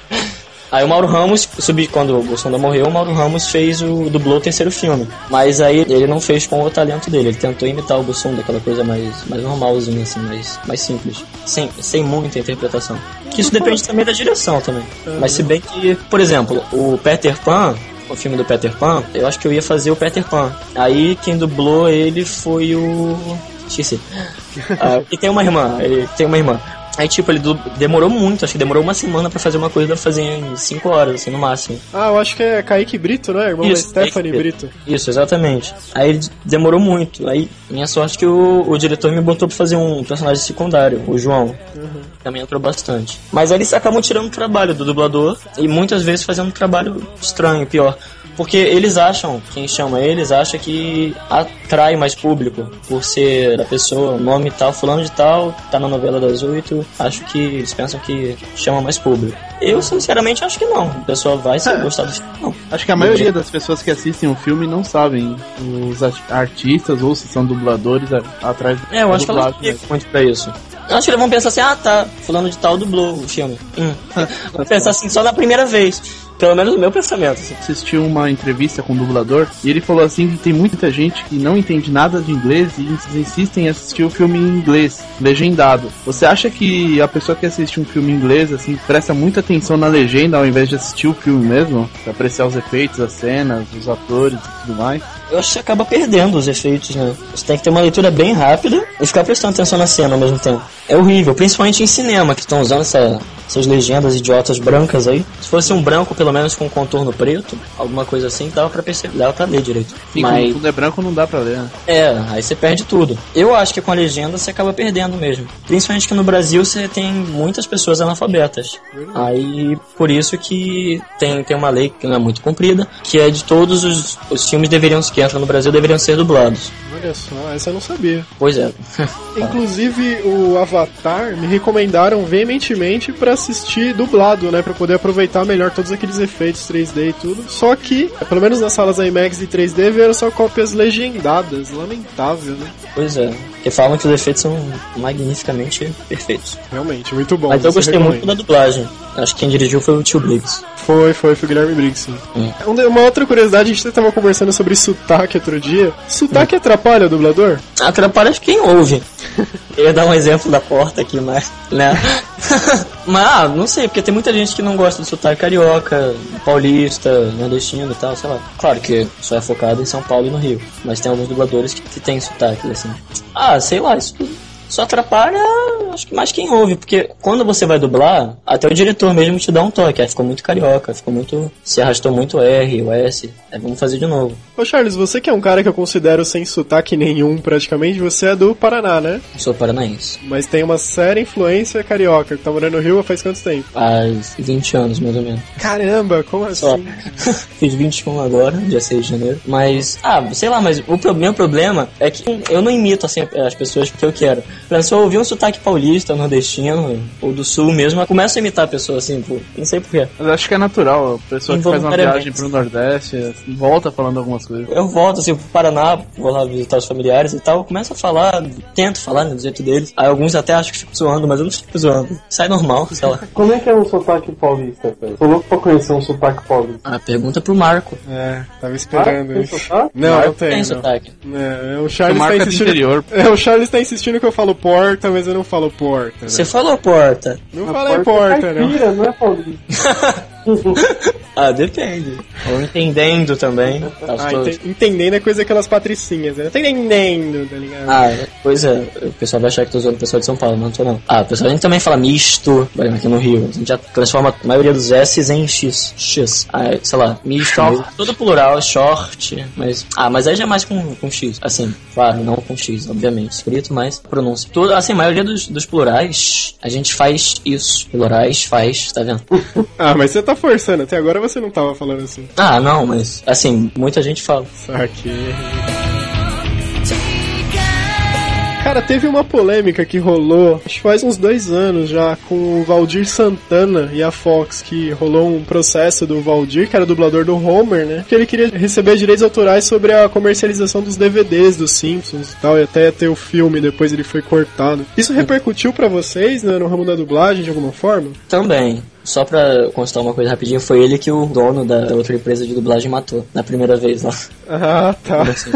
Speaker 4: Aí o Mauro Ramos, subi, quando o Bolsonaro morreu, o Mauro Ramos fez o dublou o terceiro filme. Mas aí ele não fez com o talento dele, ele tentou imitar o Bolsonaro, aquela coisa mais, mais normalzinha, assim, mais, mais simples. Sem, sem muita interpretação. Que isso depende também da direção também. Mas se bem que, por exemplo, o Peter Pan, o filme do Peter Pan, eu acho que eu ia fazer o Peter Pan. Aí quem dublou ele foi o. Esqueci. Ah, e tem uma irmã, ele tem uma irmã. Aí, tipo, ele demorou muito, acho que demorou uma semana pra fazer uma coisa, fazer em 5 horas, assim, no máximo.
Speaker 1: Ah, eu acho que é Kaique Brito, né? Irmão
Speaker 4: Isso,
Speaker 1: da Stephanie
Speaker 4: Kaique
Speaker 1: Brito.
Speaker 4: Isso, exatamente. Aí demorou muito. Aí, minha sorte que o, o diretor me botou pra fazer um personagem secundário, o João. Também entrou bastante. Mas aí eles acabam tirando o trabalho do dublador e muitas vezes fazendo um trabalho estranho, pior. Porque eles acham, quem chama eles, acha que atrai mais público por ser a pessoa, nome tal, fulano de tal, tá na novela das oito. Acho que eles pensam que chama mais público. Eu, sinceramente, acho que não. A pessoa vai se gostar do filme. Não.
Speaker 3: Acho que a maioria das pessoas que assistem o filme não sabem os art- artistas ou se são dubladores atrás
Speaker 4: É, eu acho que elas
Speaker 3: dublagem, né?
Speaker 4: muito pra isso. Acho que eles vão pensar assim, ah tá, fulano de tal dublou o filme. Hum. Vão pensar assim só na primeira vez. Pelo menos o meu pensamento. assim.
Speaker 3: assisti uma entrevista com o dublador e ele falou assim que tem muita gente que não entende nada de inglês e ins- insistem em assistir o filme em inglês, legendado. Você acha que a pessoa que assiste um filme em inglês, assim, presta muita atenção na legenda ao invés de assistir o filme mesmo? Pra apreciar os efeitos, as cenas, os atores e tudo mais?
Speaker 4: Eu acho que acaba perdendo os efeitos, né? Você tem que ter uma leitura bem rápida e ficar prestando atenção na cena ao mesmo tempo. É horrível, principalmente em cinema, que estão usando essa- essas legendas idiotas brancas aí. Se fosse um branco, pelo menos com contorno preto, alguma coisa assim, dava pra perceber, dava pra ler direito.
Speaker 3: E
Speaker 4: Mas
Speaker 3: quando tudo é branco não dá pra ler, né?
Speaker 4: É, aí você perde tudo. Eu acho que com a legenda você acaba perdendo mesmo. Principalmente que no Brasil você tem muitas pessoas analfabetas. Aí, por isso que tem, tem uma lei que não é muito comprida, que é de todos os, os filmes deveriam, que entram no Brasil deveriam ser dublados.
Speaker 1: Olha só, essa eu não sabia.
Speaker 4: Pois é.
Speaker 1: Inclusive, o Avatar me recomendaram veementemente pra assistir dublado, né? Pra poder aproveitar melhor todos aqueles efeitos 3D e tudo. Só que, pelo menos nas salas IMAX e 3D, vieram só cópias legendadas. Lamentável, né?
Speaker 4: Pois é. Porque falam que os efeitos são magnificamente perfeitos.
Speaker 1: Realmente, muito bom.
Speaker 4: Mas eu gostei
Speaker 1: recomenda.
Speaker 4: muito da dublagem. Acho que quem dirigiu foi o Tio Briggs.
Speaker 1: Foi, foi, foi o Guilherme Briggs. sim.
Speaker 4: Hum.
Speaker 1: Um- Uma outra curiosidade, a gente tava conversando sobre sotaque outro dia. Sotaque atrapalha o dublador?
Speaker 4: Atrapalha quem ouve. Eu ia dar um exemplo da porta aqui, mas. Né? mas, ah, não sei, porque tem muita gente que não gosta do sotaque carioca, paulista, nordestino e tal, sei lá. Claro que só é focado em São Paulo e no Rio. Mas tem alguns dubladores que, que tem sotaque, assim. Ah, sei lá, isso só atrapalha, acho que mais quem ouve, porque quando você vai dublar, até o diretor mesmo te dá um toque. Aí ficou muito carioca, ficou muito. Se arrastou muito o R, o S. Aí vamos fazer de novo.
Speaker 1: Ô Charles, você que é um cara que eu considero sem sotaque nenhum praticamente, você é do Paraná, né?
Speaker 4: Eu sou paranaense.
Speaker 1: Mas tem uma séria influência carioca. Tá morando no Rio faz quanto tempo?
Speaker 4: Faz 20 anos, mais ou menos.
Speaker 1: Caramba, como assim?
Speaker 4: Fiz 21 agora, dia 6 de janeiro. Mas, ah, sei lá, mas o meu problema é que eu não imito assim as pessoas que eu quero. Exemplo, se eu ouvir um sotaque paulista, nordestino, ou do sul mesmo, eu começo a imitar a pessoa assim, pô, não sei porquê.
Speaker 3: Mas acho que é natural. A pessoa que faz uma viagem pro Nordeste volta falando algumas coisas.
Speaker 4: Eu volto assim pro Paraná, vou lá visitar os familiares e tal, começo a falar, tento falar né, do jeito deles. Aí alguns até acham que fico zoando, mas eu não fico zoando. Sai normal, sei lá.
Speaker 2: Como é que é um sotaque paulista, cara? Tô louco pra conhecer um sotaque paulista.
Speaker 4: Ah, pergunta pro Marco.
Speaker 1: É, tava esperando isso.
Speaker 2: sotaque?
Speaker 1: Não,
Speaker 4: Marco
Speaker 1: não tem.
Speaker 4: tem
Speaker 1: não.
Speaker 4: sotaque.
Speaker 1: É, o
Speaker 3: O
Speaker 1: Charles tá
Speaker 3: do
Speaker 1: insistindo. É, o Charles tá insistindo que eu falo porta, mas eu não falo porta. né?
Speaker 4: Você falou porta.
Speaker 1: Não
Speaker 2: A
Speaker 1: falei
Speaker 2: porta
Speaker 1: porta,
Speaker 2: é
Speaker 1: não.
Speaker 2: caipira, não é paulista.
Speaker 4: Ah, depende. Ou entendendo também.
Speaker 1: Ah, ente- entendendo é coisa aquelas patricinhas, né? Tá entendendo, tá ligado?
Speaker 4: Ah, pois é, o pessoal vai achar que tô usando o pessoal de São Paulo, mas não tô não. Ah, o pessoal a gente também fala misto, aqui no Rio. A gente já transforma a maioria dos S's em X. X. Ah, sei lá, misto. Todo plural, short, mas. Ah, mas aí já é mais com, com X. Assim, claro, não com X, obviamente, escrito, mas pronúncia. Tudo, assim, a maioria dos, dos plurais, a gente faz isso. Plurais faz, tá vendo?
Speaker 1: Ah, mas você tá forçando, até agora você não tava falando assim.
Speaker 4: Ah, não, mas assim, muita gente fala.
Speaker 1: Saquei. Cara, teve uma polêmica que rolou, acho que faz uns dois anos já, com o Valdir Santana e a Fox, que rolou um processo do Valdir, que era dublador do Homer, né? Que ele queria receber direitos autorais sobre a comercialização dos DVDs dos Simpsons e tal, e até ter o filme, depois ele foi cortado. Isso repercutiu pra vocês, né, no ramo da dublagem, de alguma forma?
Speaker 4: Também. Só pra constar uma coisa rapidinho, foi ele que o dono da outra empresa de dublagem matou na primeira vez lá.
Speaker 1: Ah, tá.
Speaker 4: Assim.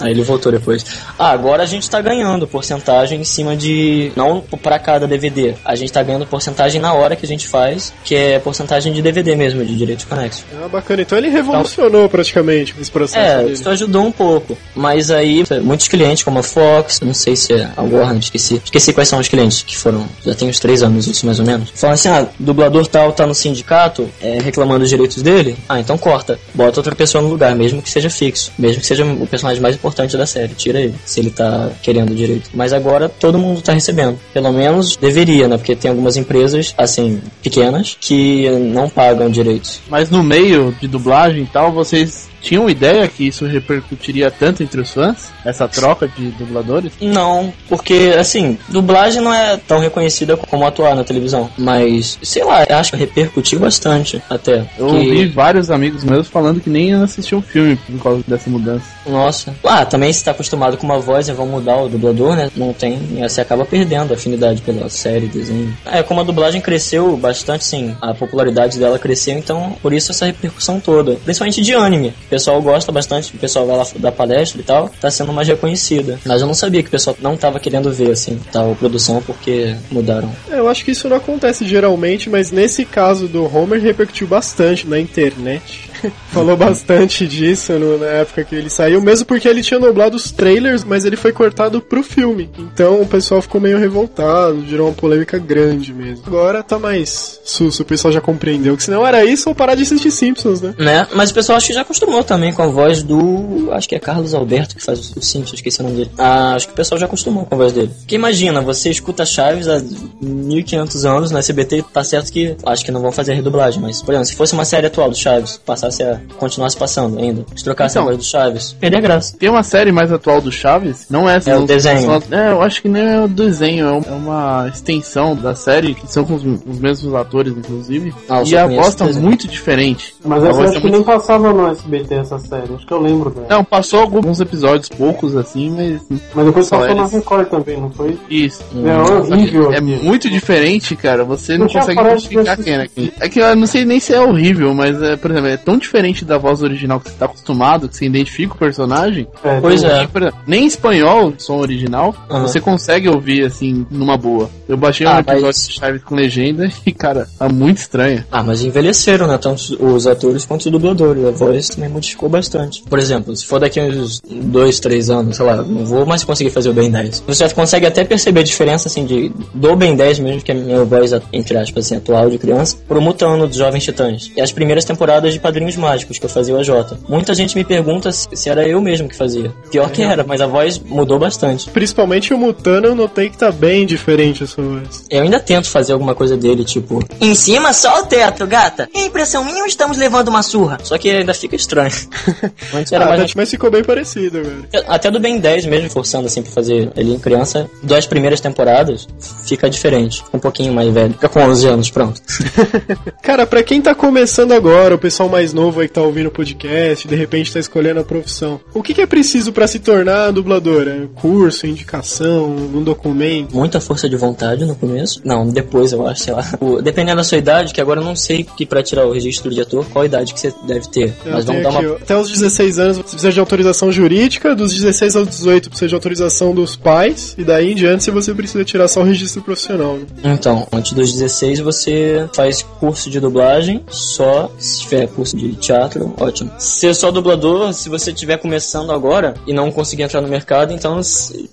Speaker 4: Aí ele voltou depois. Ah, agora a gente tá ganhando porcentagem em cima de. Não pra cada DVD. A gente tá ganhando porcentagem na hora que a gente faz, que é porcentagem de DVD mesmo, de direitos conexos.
Speaker 1: Ah, bacana. Então ele revolucionou praticamente esse processo
Speaker 4: É,
Speaker 1: dele.
Speaker 4: isso ajudou um pouco. Mas aí, muitos clientes, como a Fox, não sei se é a Warner, esqueci. Esqueci quais são os clientes que foram. Já tem uns três anos isso, mais ou menos. Falam assim: ah, dublador tal tá no sindicato é, reclamando dos direitos dele. Ah, então corta. Bota outra pessoa no lugar, mesmo que seja fixo. Mesmo que seja o personagem mais importante da série. Tira ele, se ele tá querendo direito. Mas agora todo mundo tá recebendo. Pelo menos deveria, né? Porque tem algumas empresas, assim, pequenas, que não pagam direitos.
Speaker 3: Mas no meio de dublagem e tal, vocês tinham ideia que isso repercutiria tanto entre os fãs? Essa troca de dubladores?
Speaker 4: Não, porque assim, dublagem não é tão reconhecida como atuar na televisão. Mas, sei lá, acho que repercutiu bastante até.
Speaker 3: Eu
Speaker 4: que-
Speaker 3: ouvi vários amigos meus falando que nem assistiam o filme por causa dessa mudança.
Speaker 4: Nossa. Ah, também se tá acostumado com uma voz e vão mudar o dublador, né? Não tem. e Você acaba perdendo a afinidade pela série, desenho. É, como a dublagem cresceu bastante, sim. A popularidade dela cresceu, então por isso essa repercussão toda. Principalmente de anime. Pessoal gosta bastante, o pessoal vai lá dar palestra e tal. Tá sendo mais reconhecida. Mas eu não sabia que o pessoal não tava querendo ver, assim, tal produção porque mudaram.
Speaker 1: É, Eu acho que isso não acontece geralmente, mas nesse caso do Homer repercutiu bastante na internet. Falou bastante disso no- na época que ele saiu, mesmo porque ele tinha nublado os trailers, mas ele foi cortado pro filme. Então o pessoal ficou meio revoltado, gerou uma polêmica grande mesmo. Agora tá mais sus, o pessoal já compreendeu que se não era isso, ou parar de assistir Simpsons, né?
Speaker 4: Né? Mas o pessoal acho que já acostumou também com a voz do. Acho que é Carlos Alberto que faz o Simpsons, esqueci o nome dele. Ah, acho que o pessoal já acostumou com a voz dele. Porque imagina, você escuta Chaves há 1500 anos no SBT, tá certo que acho que não vão fazer redublagem, mas, por exemplo, se fosse uma série atual do Chaves, passasse passasse a. continuasse passando ainda. Se trocasse
Speaker 3: Então.
Speaker 4: a voz do Chaves, perder a graça.
Speaker 3: Tem uma série mais atual do Chaves, não é
Speaker 4: É o desenho.
Speaker 3: É, eu acho que nem é o desenho, é é uma extensão da série, que são com os, os mesmos atores, inclusive.
Speaker 4: Ah, eu
Speaker 3: e
Speaker 4: só
Speaker 3: a voz tá muito diferente.
Speaker 2: Mas essa eu acho
Speaker 3: tá
Speaker 2: que
Speaker 3: muito-
Speaker 2: nem passava no SBT essa série. Acho que eu lembro dela.
Speaker 3: Não, passou alguns episódios, poucos assim, mas.
Speaker 2: Mas depois
Speaker 3: Só
Speaker 2: passou na
Speaker 3: eles.
Speaker 2: Record também, não foi?
Speaker 3: Isso.
Speaker 2: É horrível.
Speaker 3: É
Speaker 2: assim.
Speaker 3: muito diferente, cara. Você não,
Speaker 2: Não
Speaker 3: consegue identificar quem era quem. É que eu não sei nem se é horrível, mas é, por exemplo, é tão diferente da voz original que você tá acostumado, que você identifica o personagem.
Speaker 2: É,
Speaker 4: Pois é.
Speaker 3: Exemplo, nem em espanhol, som original,
Speaker 4: Aham.
Speaker 3: você consegue ouvir assim, numa boa. Eu baixei um
Speaker 4: Ah,
Speaker 3: episódio
Speaker 4: mas-
Speaker 3: de Chaves com legenda e, cara, tá muito estranho.
Speaker 4: Ah, mas envelheceram, né? Tanto os atores quanto os dubladores. A voz também modificou bastante. Por exemplo, se for daqui uns dois, três anos, sei lá, não vou mais conseguir fazer o Ben 10. Você consegue até perceber a diferença, assim, de, do Ben 10 mesmo, que é a minha voz, entre aspas, assim, atual de criança, pro Mutano dos Jovens Titãs. E as primeiras temporadas de Padrinhos Mágicos, que eu fazia o AJ. Muita gente me pergunta se, era eu mesmo que fazia. Pior que era, mas a voz mudou bastante.
Speaker 1: Principalmente o Mutano, eu notei que tá bem diferente a sua voz.
Speaker 4: Eu ainda tento fazer alguma coisa dele, tipo. Em cima só o teto, gata. É impressão minha ou estamos levando uma surra? Só que ainda fica estranho. Antes era
Speaker 1: Ah,
Speaker 4: mais.
Speaker 1: mas ficou bem parecido, velho.
Speaker 4: Até do Ben 10 mesmo, forçando assim pra fazer ele em criança, das primeiras temporadas, fica diferente. Um pouquinho mais velho. Fica com 11 anos, pronto.
Speaker 1: Cara, pra quem tá começando agora, o pessoal mais novo aí que tá ouvindo o podcast, de repente tá escolhendo a profissão, o que, que é preciso pra se tornar dublador? É curso, indicação, um documento?
Speaker 4: Muita força de vontade no começo. Não, depois eu acho, sei lá. Dependendo da sua idade, que agora eu não sei que pra tirar o registro de ator, qual idade que você deve ter.
Speaker 1: Eu
Speaker 4: Mas vamos dar uma.
Speaker 1: Até os 16 anos você precisa de autorização jurídica, dos 16 aos 18 precisa de autorização dos pais, e daí em diante você precisa tirar só o registro profissional. né?
Speaker 4: Então, antes dos 16 você faz curso de dublagem, só se tiver curso de teatro, ótimo. Ser só dublador, se você estiver começando agora e não conseguir entrar no mercado, então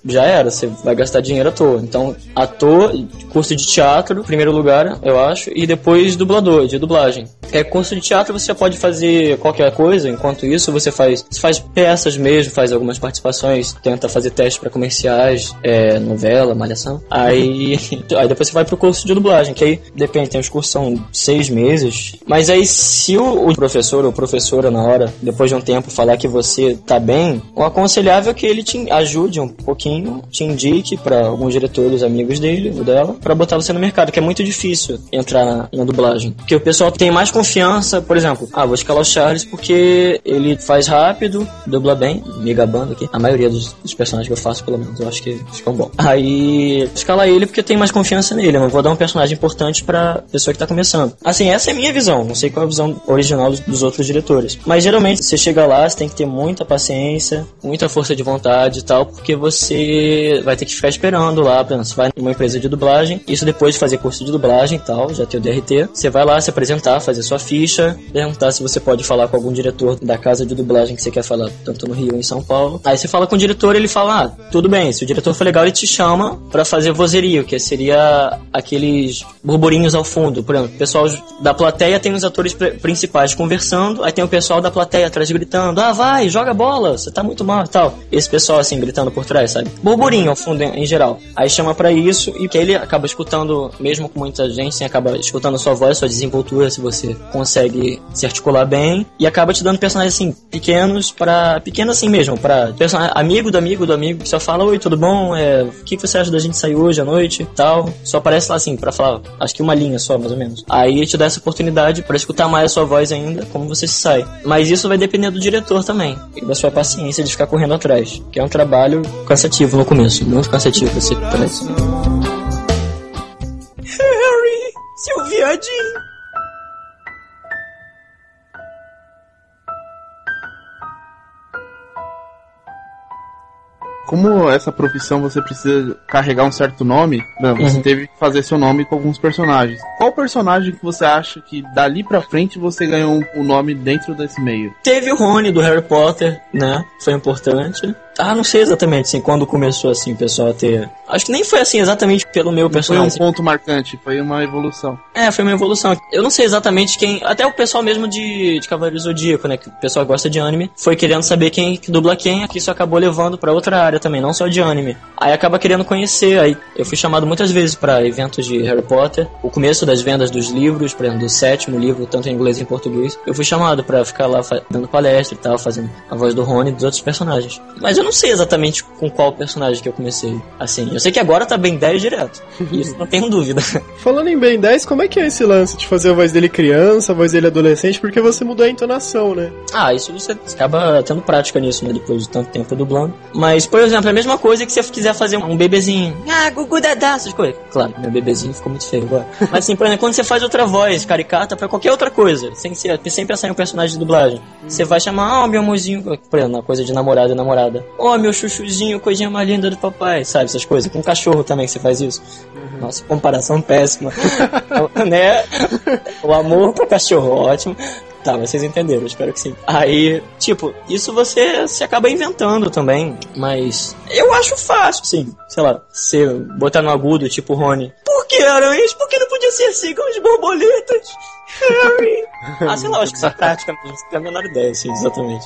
Speaker 4: já era, você vai gastar dinheiro à toa. Então, ator, curso de teatro, primeiro lugar, eu acho, e depois dublador, de dublagem. É, curso de teatro você pode fazer qualquer coisa, enquanto isso você faz, você faz peças mesmo, faz algumas participações, tenta fazer testes para comerciais, é, novela, malhação. Aí, aí depois você vai pro curso de dublagem, que aí depende, tem os cursos são seis meses. Mas aí se o, o professor ou professora na hora, depois de um tempo, falar que você tá bem, o aconselhável é que ele te ajude um pouquinho, te indique para alguns diretores amigos dele ou dela, para botar você no mercado, que é muito difícil entrar na, na dublagem. Porque o pessoal tem mais confiança, por exemplo, ah, vou escalar o Charles porque ele faz rápido, dubla bem, me gabando aqui. A maioria dos, dos personagens que eu faço, pelo menos, eu acho que ficam bom. Aí, escala ele porque tenho mais confiança nele, eu não vou dar um personagem importante pra pessoa que tá começando. Assim, essa é a minha visão, não sei qual é a visão original dos outros diretores. Mas geralmente, você chega lá, você tem que ter muita paciência, muita força de vontade e tal, porque você vai ter que ficar esperando lá, por exemplo, você vai numa empresa de dublagem, isso depois de fazer curso de dublagem e tal, já ter o DRT, você vai lá se apresentar, fazer sua ficha, perguntar se você pode falar com algum diretor da casa de dublagem que você quer falar, tanto no Rio ou em São Paulo. Aí você fala com o diretor, ele fala, ah, tudo bem, se o diretor for legal, ele te chama pra fazer vozerio, que seria aqueles burburinhos ao fundo. Por exemplo, o pessoal da plateia tem os atores pri- principais conversando, aí tem o pessoal da plateia atrás gritando, ah, vai, joga bola, você tá muito mal e tal. Esse pessoal assim, gritando por trás, sabe? Burburinho ao fundo em, geral. Aí chama pra isso e que ele acaba escutando, mesmo com muita gente, assim, acaba escutando sua voz, sua desenvoltura, se você consegue se articular bem, e acaba te dando personagens assim, pequenos para pequeno assim mesmo, para personagem amigo do amigo do amigo, que só fala, oi, tudo bom? É, o que você acha da gente sair hoje à noite? Tal. Só aparece lá assim, pra falar, acho que uma linha só, mais ou menos. Aí te dá essa oportunidade pra escutar mais a sua voz ainda, como você se sai. Mas isso vai depender do diretor também, e da sua paciência de ficar correndo atrás, que é um trabalho cansativo no começo, muito cansativo, você.
Speaker 3: Como essa profissão você precisa carregar um certo nome, não, você
Speaker 4: Uhum.
Speaker 3: teve que fazer seu nome com alguns personagens. Qual personagem que você acha que dali pra frente você ganhou um, um nome dentro desse meio?
Speaker 4: Teve o Rony do Harry Potter, né? Foi importante. Ah, não sei exatamente, assim, quando começou, assim, o pessoal a ter... Acho que nem foi, assim, exatamente pelo meu
Speaker 3: Não foi um
Speaker 4: personagem.
Speaker 3: ponto marcante, foi uma evolução.
Speaker 4: É, foi uma evolução. Eu não sei exatamente quem. Até o pessoal mesmo de, de Cavaleiro Zodíaco, né? Que o pessoal gosta de anime, foi querendo saber quem que dubla quem, que isso acabou levando pra outra área também, não só de anime. Aí acaba querendo conhecer. Aí eu fui chamado muitas vezes pra eventos de Harry Potter. O começo das vendas dos livros, por exemplo, do sétimo livro, tanto em inglês e em português. Eu fui chamado pra ficar lá dando palestra e tal, fazendo a voz do Rony e dos outros personagens. Mas eu não sei exatamente com qual personagem que eu comecei. Assim, eu sei que agora tá bem 10 direto. Isso não tenho dúvida.
Speaker 1: Falando em Ben 10, como é que é esse lance de fazer a voz dele criança, a voz dele adolescente? Porque você mudou a entonação, né?
Speaker 4: Ah, isso você acaba tendo prática nisso, né? Depois de tanto tempo dublando. Mas, por exemplo, é a mesma coisa que se você quiser fazer um bebezinho. Ah, Gugu Dadá, essas coisas. Claro, meu bebezinho ficou muito feio agora. Mas assim, por exemplo, quando você faz outra voz caricata pra qualquer outra coisa, sem, ser, sem pensar em um personagem de dublagem, você vai chamar, ó, meu amorzinho, por exemplo, uma coisa de namorado e namorada. Ó, meu chuchuzinho, coisinha mais linda do papai, sabe? Essas coisas. Com cachorro também que você faz isso. Nossa, comparação péssima. né? O amor pro cachorro, ótimo. Tá, mas vocês entenderam, espero que sim. Aí, tipo, isso você se acaba inventando também, mas eu acho fácil, sim. Sei lá, você botar no agudo, tipo Rony. Por que aranhas? Por que não podia ser assim com as borboletas? Harry! ah, sei lá, acho que isso é prática não tenho a menor ideia, assim, exatamente.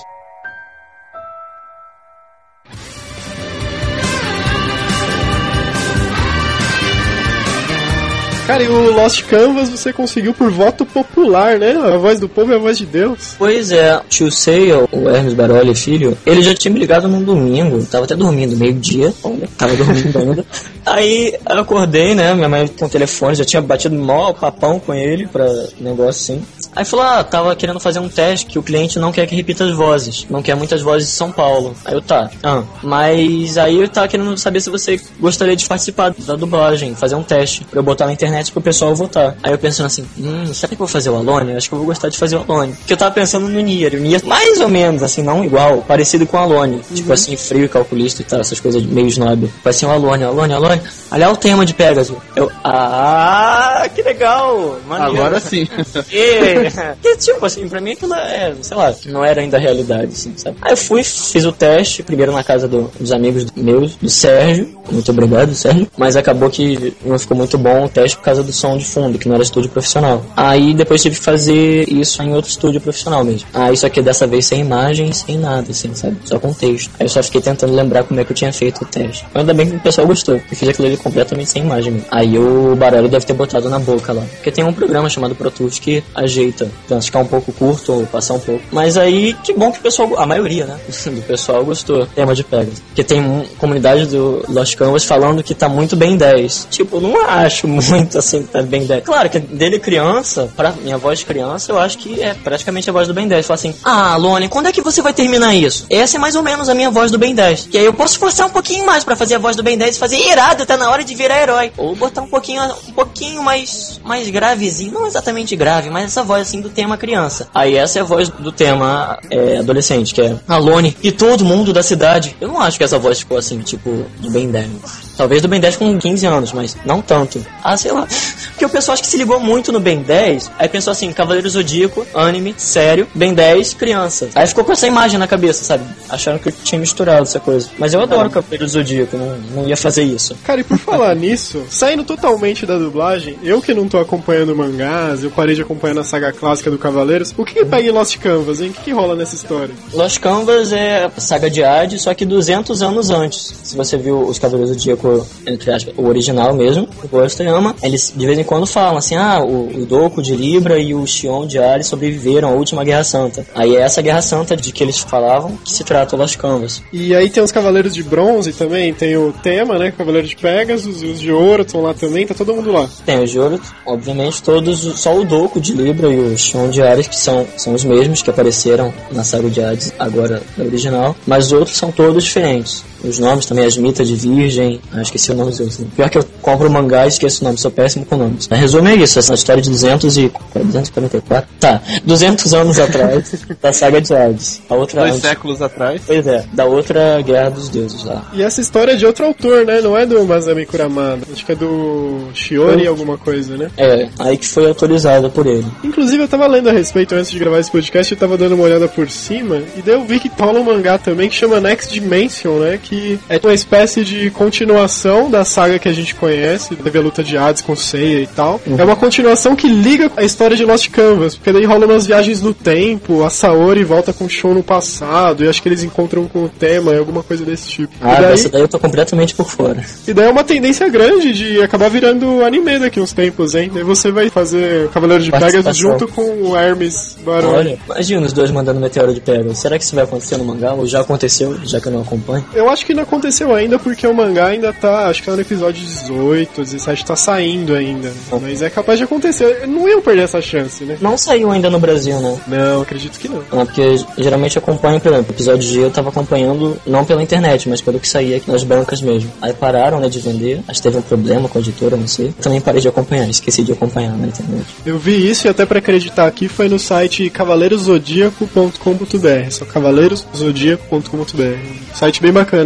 Speaker 1: Cara, e o Lost Canvas você conseguiu por voto popular, né? A voz do povo é a voz de Deus.
Speaker 4: Pois é, tio Sale, o Hermes Baroli filho, ele já tinha me ligado num domingo, tava até dormindo, meio-dia, olha, tava dormindo ainda. Aí eu acordei, né, minha mãe com o telefone, já tinha batido mó papão com ele pra negócio assim. Aí falou, ah, tava querendo fazer um teste que o cliente não quer que repita as vozes, não quer muitas vozes de São Paulo. Aí eu, tá, ah, mas aí eu tava querendo saber se você gostaria de participar da dublagem, fazer um teste, pra eu botar na internet pro pessoal votar. Aí eu pensando assim, hum, será que eu vou fazer o Alone? Eu acho que eu vou gostar de fazer o Alone. Porque eu tava pensando no Nier, o Nier mais ou menos, assim, não igual, parecido com o Alone. Tipo assim, frio e calculista e tal, essas coisas meio snob. Vai ser o Alone, Alone, Alone. Olha o tema de Pegasus. Eu, ah, que legal! maneiro.
Speaker 3: Agora sim.
Speaker 4: E, que tipo assim, pra mim aquilo é, sei lá, não era ainda a realidade, assim, sabe? Aí eu fui, fiz o teste, primeiro na casa do- dos amigos meus, do Sérgio, muito obrigado, Sérgio, mas acabou que não ficou muito bom o teste por causa do som de fundo, que não era estúdio profissional. Aí depois tive que fazer isso em outro estúdio profissional mesmo. Aí só que dessa vez sem imagem, sem nada, assim, sabe? Só com texto. Aí eu só fiquei tentando lembrar como é que eu tinha feito o teste. Mas ainda bem que o pessoal gostou. Eu fiz aquilo ali completamente sem imagem mesmo. Aí o barulho deve ter botado na boca lá. Porque tem um programa chamado Pro Tools que ajeita pra ficar um pouco curto ou passar um pouco. Mas aí, que bom que o pessoal, a maioria, né? Do pessoal gostou. Tema de Pegasus. Porque tem comunidade do Lost Canvas falando que tá muito bem 10. Tipo, não acho muito assim que tá bem 10. Claro que dele criança, pra minha voz de criança, eu acho que é praticamente a voz do Ben 10. Fala assim, ah, Lone, quando é que você vai terminar isso? Essa é mais ou menos a minha voz do Ben 10. Que aí eu posso forçar um pouquinho mais pra fazer a voz do Ben 10 e fazer irado, tá na hora de virar herói. Ou botar um pouquinho, um pouquinho mais, mais gravezinho, não exatamente grave, mas essa voz assim do tema criança. Aí essa é a voz do tema é, adolescente, que é a Lone e todo mundo da cidade. Eu não acho que essa voz ficou assim, tipo, do Ben 10. Talvez do Ben 10 com 15 anos, mas não tanto. Ah, sei lá. Porque o pessoal acho que se ligou muito no Ben 10, aí pensou assim, Cavaleiro Zodíaco, anime, sério, Ben 10, criança. Aí ficou com essa imagem na cabeça, sabe? Acharam que eu tinha misturado essa coisa. Mas eu adoro Cavaleiro Zodíaco, não, não ia fazer isso.
Speaker 1: Cara, e por falar nisso, saindo totalmente da dublagem, eu que não tô acompanhando mangás, eu parei de acompanhar a saga clássica do Cavaleiros, o que, que pega em Lost Canvas, hein? O que, que rola nessa história?
Speaker 4: Lost Canvas é a saga de Hades, só que 200 anos antes. Se você viu os Cavaleiros do Zodíaco, entre aspas, o original mesmo, o Gostayama, eles de vez em quando falam assim, ah, o, o Doku de Libra e o Shion de Ares sobreviveram à última Guerra Santa. Aí é essa Guerra Santa de que eles falavam que se trata o Lost Canvas.
Speaker 1: E aí tem os Cavaleiros de Bronze também, tem o tema, né? Cavaleiro de Pegasus, os de Ouro estão lá também, tá todo mundo lá.
Speaker 4: Tem o Joro, obviamente, todos, só o Doku de Libra e o Shion de Ares, que são, são os mesmos que apareceram na saga de Hades, agora na original, mas os outros são todos diferentes. Os nomes também, Asmita de Virgem, ah, esqueci o nome dos outros. né? Pior que eu compro mangá e esqueço o nome, sou péssimo com nomes. Mas resumo é isso, essa história de 200 e... 244? Tá, 200 anos atrás, da saga de Hades. A outra...
Speaker 3: Dois
Speaker 4: antes-
Speaker 3: séculos atrás.
Speaker 4: Pois é, da outra Guerra dos Deuses lá.
Speaker 1: E essa história é de outro autor, né? Não é do Masami Kuramada. Acho que é do Shiori alguma coisa, né?
Speaker 4: É, aí que foi autorizada por ele.
Speaker 1: Inclusive eu tava lendo a respeito antes de gravar esse podcast, eu tava dando uma olhada por cima, e daí eu vi que rola um mangá também que chama Next Dimension, né? Que é uma espécie de continuação da saga que a gente conhece, teve a luta de Hades com Seiya e tal. É uma continuação que liga a história de Lost Canvas, porque daí rola umas viagens no tempo, a Saori volta com o show no passado, e acho que eles encontram com o tema, e alguma coisa desse tipo.
Speaker 4: Ah,
Speaker 1: e, daí,
Speaker 4: dessa daí eu tô completamente por fora.
Speaker 1: e daí é uma tendência grande de acabar virando anime daqui uns tempos, hein? Daí você vai fazer o Cavaleiro de Pegasus junto com o Hermes Barão.
Speaker 4: Olha, imagina os dois mandando meteoro de Pegasus. Será que isso vai acontecer no mangá? Ou já aconteceu, já que eu não acompanho?
Speaker 1: Eu acho que não aconteceu ainda porque o mangá ainda tá, acho que tá no episódio 18, 17, tá saindo ainda. Mas é capaz de acontecer. Não iam perder essa chance, né?
Speaker 4: Não saiu ainda no Brasil, né?
Speaker 1: Não, acredito que não.
Speaker 4: Ah, porque geralmente acompanho, por exemplo, episódio G eu tava acompanhando não pela internet, mas pelo que saía aqui nas bancas mesmo. Aí pararam, né, de vender. Acho que teve um problema com a editora, não sei. Também parei de acompanhar, esqueci de acompanhar na internet.
Speaker 1: Eu vi isso e até pra acreditar aqui foi no site cavaleirozodíaco.com.br. Só cavaleirozodíaco.com.br. Site bem bacana,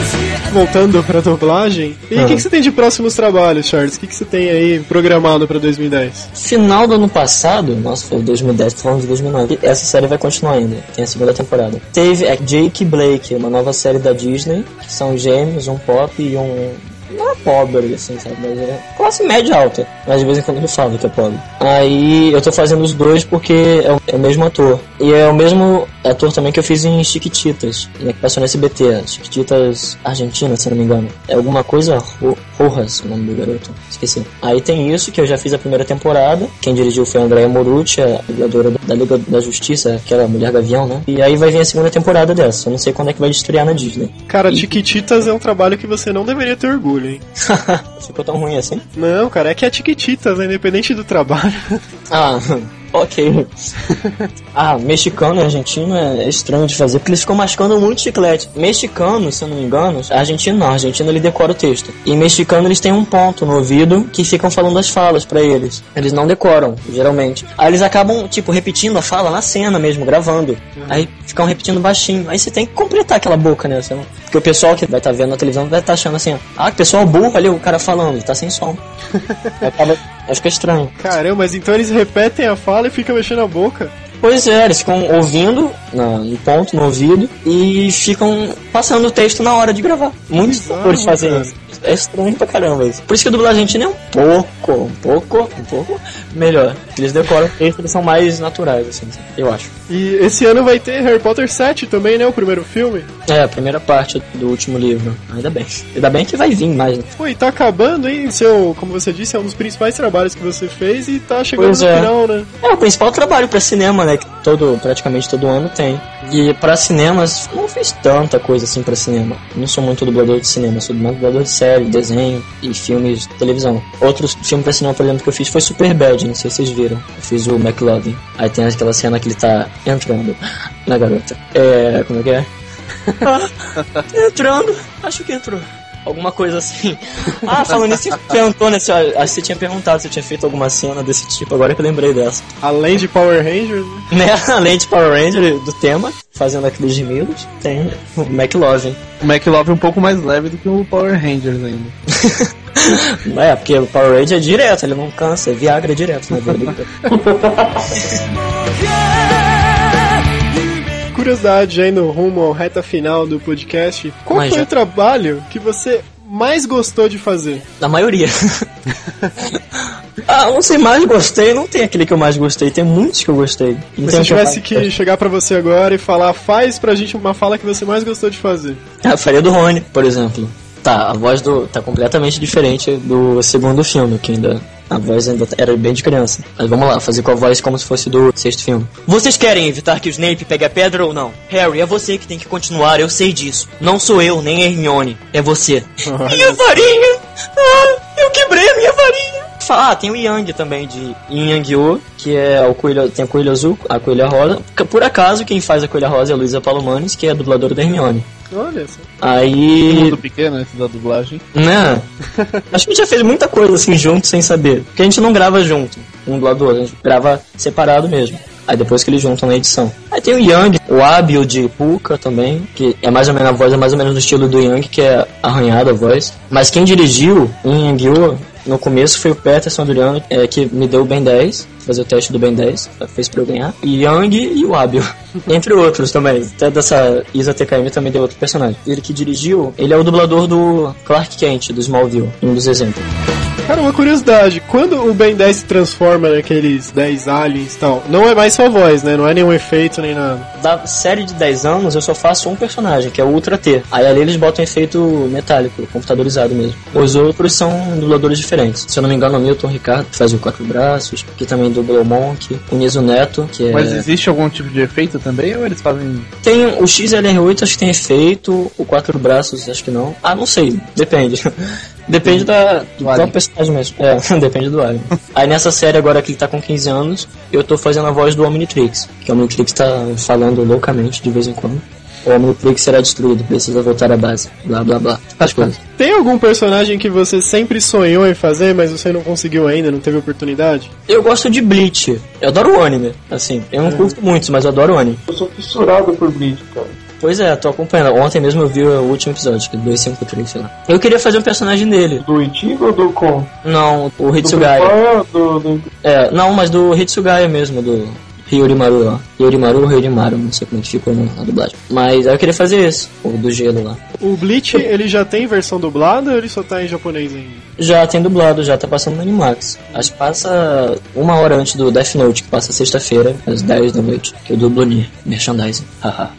Speaker 1: Voltando pra dublagem. E o
Speaker 4: Ah.
Speaker 1: que, que você tem de próximos trabalhos, Charles? O que, que você tem aí programado pra 2010?
Speaker 4: Final do ano passado, nossa, foi 2010, tô falando de 2009. Essa série vai continuar ainda, tem a segunda temporada. Teve é, Jake Blake, uma nova série da Disney, que são gêmeos, um pop e um. Pobre, assim, sabe? Mas é classe média alta. Mas de vez em quando ele fala que é pobre. Aí eu tô fazendo os dois porque é o, é o mesmo ator. E é o mesmo ator também que eu fiz em Chiquititas, né, que passou no SBT. Chiquititas Argentina, se não me engano. É alguma coisa Rojas, o nome do garoto. Esqueci. Aí tem isso, que eu já fiz a primeira temporada. Quem dirigiu foi a Andrea Morucci, a dubladora da Liga da Justiça, aquela Mulher Gavião, né? E aí vai vir a segunda temporada dessa. Eu não sei quando é que vai estrear na Disney.
Speaker 1: Cara, Tiquititas é um trabalho que você não deveria ter orgulho, hein?
Speaker 4: Ficou tão ruim assim?
Speaker 1: Não, cara, é que é Tiquititas, né? Independente do trabalho.
Speaker 4: Ah, ok. ah, mexicano e argentino é, é estranho de fazer, porque eles ficam mascando muito chiclete. Mexicano, se eu não me engano, argentino não, argentino ele decora o texto. E mexicano eles têm um ponto no ouvido que ficam falando as falas pra eles. Eles não decoram, geralmente. Aí eles acabam, tipo, repetindo a fala na cena mesmo, gravando. Aí ficam repetindo baixinho. Aí você tem que completar aquela boca, né? Você não- Porque o pessoal que vai estar vendo na televisão vai estar achando assim, ah, que pessoal burro ali, o cara falando, tá sem som. Aí acaba, aí fica estranho.
Speaker 1: Caramba, mas então eles repetem a fala e ficam mexendo a boca.
Speaker 4: Pois é, eles ficam ouvindo no ponto, no ouvido, e ficam passando o texto na hora de gravar. Muitos atores fazem isso. É estranho pra caramba isso. Por isso que a dublagem argentina é um pouco, um pouco, um pouco melhor. Eles decoram texto, eles são mais naturais, assim, eu acho.
Speaker 1: E esse ano vai ter Harry Potter 7 também, né? O primeiro filme.
Speaker 4: É, a primeira parte do último livro. Ainda bem. Ainda bem que vai vir mais, né?
Speaker 1: Pô, e tá acabando, hein? Seu, como você disse, é um dos principais trabalhos que você fez e tá chegando
Speaker 4: Pois
Speaker 1: no
Speaker 4: é.
Speaker 1: final, né?
Speaker 4: É o principal trabalho pra cinema, né? Todo, praticamente todo ano tem. E pra cinemas, não fiz tanta coisa assim pra cinema. Não sou muito dublador de cinema, sou dublador de série, desenho e filmes de televisão. Outros filmes pra cinema, por exemplo, que eu fiz foi Super Bad, não sei se vocês viram. Eu fiz o McLovin. Aí tem aquela cena que ele tá entrando na garota. É. Como é que é? Entrando, acho que entrou. Alguma coisa assim. Ah, falando nisso, você perguntou, né? se Acho que você tinha perguntado se eu tinha feito alguma cena desse tipo, agora que eu lembrei dessa.
Speaker 1: Além de Power Rangers, né?
Speaker 4: Né? Além de Power Ranger do tema, fazendo aqueles gemidos, tem o McLovin.
Speaker 3: O McLove é um pouco mais leve do que o Power Rangers ainda.
Speaker 4: É, porque o Power Ranger é direto, ele não cansa, é Viagra direto dele.
Speaker 1: Curiosidade, já indo rumo ao reta final do podcast. Qual
Speaker 4: Mas
Speaker 1: foi
Speaker 4: já-
Speaker 1: o trabalho que você mais gostou de fazer?
Speaker 4: Na maioria. ah, não sei mais gostei, não tem aquele que eu mais gostei, tem muitos que eu gostei. Não
Speaker 1: Se eu
Speaker 4: que eu
Speaker 1: tivesse que
Speaker 4: gostei.
Speaker 1: chegar pra você agora e falar, faz pra gente uma fala que você mais gostou de fazer.
Speaker 4: Ah, faria do Rony, por exemplo. Tá, a voz do tá completamente diferente do segundo filme, que ainda A voz ainda era bem de criança. Mas vamos lá, fazer com a voz como se fosse do sexto filme. Vocês querem evitar que o Snape pegue a pedra ou não? Harry, é você que tem que continuar, eu sei disso. Não sou eu, nem Hermione. É você. minha varinha! Ah, eu quebrei a minha varinha! Ah, tem o Yang também, de Yin Yang Yo, que é o coelho, tem o coelho azul, a coelha rosa. Por acaso, quem faz a coelha rosa é a Luísa Palomanes, que é a dubladora da Hermione.
Speaker 1: Olha só.
Speaker 4: Aí.
Speaker 3: Mundo pequeno esse da dublagem.
Speaker 4: Né? Acho que a gente já fez muita coisa assim junto sem saber. Porque a gente não grava junto, um dublador, a gente grava separado mesmo. Aí depois que eles juntam na edição. Aí tem o Yang, o Abio de Puka também, que é mais ou menos a voz, é mais ou menos no estilo do Yang, que é arranhada a voz. Mas quem dirigiu em Yang no começo foi o Peterson Adriano, é, que me deu o Ben 10, fazer o teste do Ben 10, fez pra eu ganhar. E Young e o Abio, entre outros também. Até dessa Isa TKM também deu outro personagem. Ele que dirigiu, ele é o dublador do Clark Kent, do Smallville, um dos exemplos.
Speaker 1: Cara, uma curiosidade, quando o Ben 10 se transforma naqueles 10 aliens e tal, não é mais sua voz, né? Não é nenhum efeito nem nada.
Speaker 4: Da série de 10 anos, eu só faço um personagem, que é o Ultra T. Aí ali eles botam efeito metálico, computadorizado mesmo. Os outros são dubladores diferentes. Se eu não me engano, o Milton Ricardo, que faz o Quatro Braços, que também dubla o Monk, o Niso Neto, que é...
Speaker 3: Mas existe algum tipo de efeito também, ou eles fazem...
Speaker 4: Tem o XLR8, acho que tem efeito, o Quatro Braços, acho que não. Ah, não sei, depende. Depende da, do qual personagem mesmo. É, depende do alien. Aí nessa série agora que ele tá com 15 anos, eu tô fazendo a voz do Omnitrix, que o Omnitrix tá falando loucamente de vez em quando. O Omnitrix será destruído, precisa voltar à base. Blá blá blá. As coisas.
Speaker 1: Tem algum personagem que você sempre sonhou em fazer, mas você não conseguiu ainda, não teve oportunidade?
Speaker 4: Eu gosto de Bleach. Eu adoro o anime, assim. Eu não curto muito, mas eu adoro o anime.
Speaker 2: Eu sou fissurado por Bleach, cara.
Speaker 4: Pois é, tô acompanhando. Ontem mesmo eu vi o último episódio, que é 253, sei lá. Eu queria fazer um personagem dele.
Speaker 2: Do Ichigo ou do Kon?
Speaker 4: Não, o
Speaker 2: Do
Speaker 4: Hitsugaya.
Speaker 2: Bufan, do, do...
Speaker 4: É, não, mas do Hitsugaya mesmo, do Ryorimaru lá. Ryorimaru ou Ryorimaru, não sei como é que ficou na dublagem. Mas eu queria fazer esse, o do gelo lá.
Speaker 1: O Bleach, ele já tem versão dublada ou ele só tá em japonês ainda?
Speaker 4: Já tem dublado, já tá passando no Animax. Acho que passa uma hora antes do Death Note, que passa sexta-feira, às 10 da noite, que eu dublo Nier, merchandising. Haha.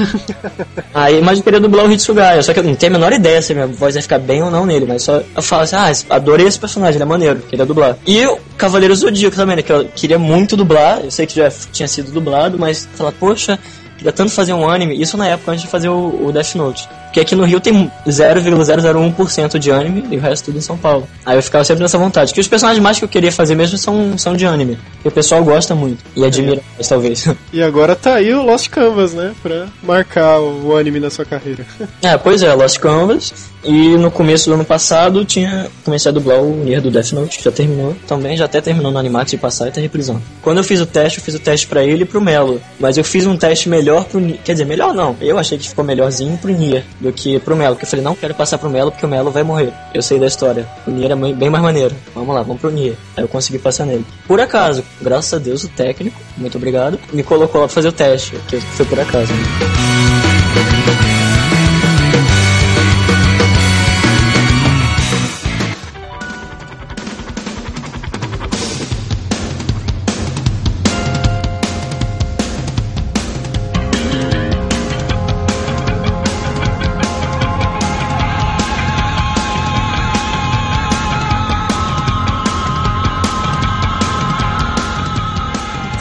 Speaker 4: Aí, mas eu queria dublar o Hitsugaya, só que eu não tenho a menor ideia se minha voz vai ficar bem ou não nele, mas só eu falo assim, ah, adorei esse personagem, ele é maneiro, queria dublar. E o Cavaleiro Zodíaco também, né, que eu queria muito dublar, eu sei que já tinha sido dublado, mas falar, poxa, queria tanto fazer um anime, isso na época antes de fazer o, o Death Note. Porque aqui no Rio tem 0,001% de anime e o resto tudo em São Paulo. Aí eu ficava sempre nessa vontade. Que os personagens mais que eu queria fazer mesmo são, são de anime. Que o pessoal gosta muito. E admira mais, talvez.
Speaker 1: E agora tá aí o Lost Canvas, né? Pra marcar o anime na sua carreira.
Speaker 4: É, pois é, Lost Canvas. E no começo do ano passado tinha comecei a dublar o Nier do Death Note, já terminou também, já até terminou no Animax de passar e tá reprisando. Quando eu fiz o teste, eu fiz o teste pra ele e pro Melo. Mas eu fiz um teste melhor pro Nier. Quer dizer, melhor não. Eu achei que ficou melhorzinho pro Nier do que pro Melo. Porque eu falei, não quero passar pro Melo porque o Melo vai morrer. Eu sei da história. O Nier é bem mais maneiro. Vamos lá, vamos pro Nier. Aí eu consegui passar nele. Por acaso, graças a Deus, o técnico, muito obrigado, me colocou lá pra fazer o teste, que foi por acaso. Né?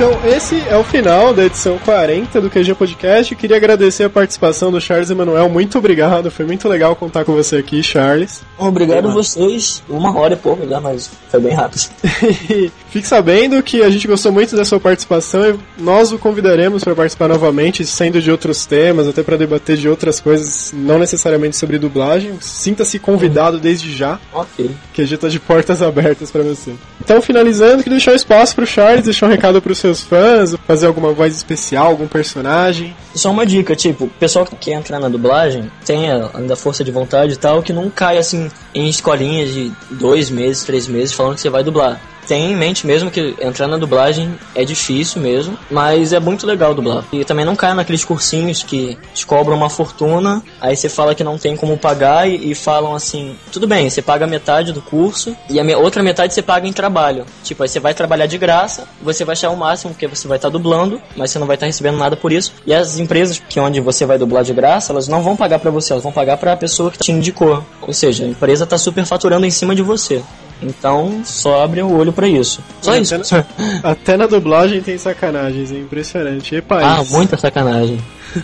Speaker 1: Então, esse é o final da edição 40 do QG Podcast. Queria agradecer a participação do Charles Emanuel. Muito obrigado, foi muito legal contar com você aqui, Charles.
Speaker 4: Obrigado a vocês. Uma hora e pouco já, mas foi bem rápido.
Speaker 1: Fique sabendo que a gente gostou muito da sua participação e nós o convidaremos para participar novamente, sendo de outros temas, até para debater de outras coisas, não necessariamente sobre dublagem. Sinta-se convidado desde já,
Speaker 4: Ok.
Speaker 1: que a gente tá de portas abertas para você. Então, finalizando, queria deixar espaço pro Charles, deixar um recado pros seus fãs, fazer alguma voz especial, algum personagem.
Speaker 4: Só uma dica, tipo, o pessoal que quer entrar na dublagem tenha ainda força de vontade e tal, que não cai assim em escolinhas de dois meses, três meses falando que você vai dublar. Tenha em mente mesmo que entrar na dublagem é difícil mesmo, mas é muito legal dublar. E também não caia naqueles cursinhos que te cobram uma fortuna, aí você fala que não tem como pagar e, e falam assim: tudo bem, você paga metade do curso e a me- outra metade você paga em trabalho. Tipo, aí você vai trabalhar de graça, você vai achar o máximo porque você vai estar dublando, mas você não vai estar recebendo nada por isso. E as empresas que onde você vai dublar de graça, elas não vão pagar pra você, elas vão pagar pra pessoa que te indicou. Ou seja, a empresa tá super faturando em cima de você. Então, só abre o olho pra isso. Só isso.
Speaker 1: Até na, até na dublagem tem sacanagens, é impressionante. E país?
Speaker 4: Ah, muita sacanagem.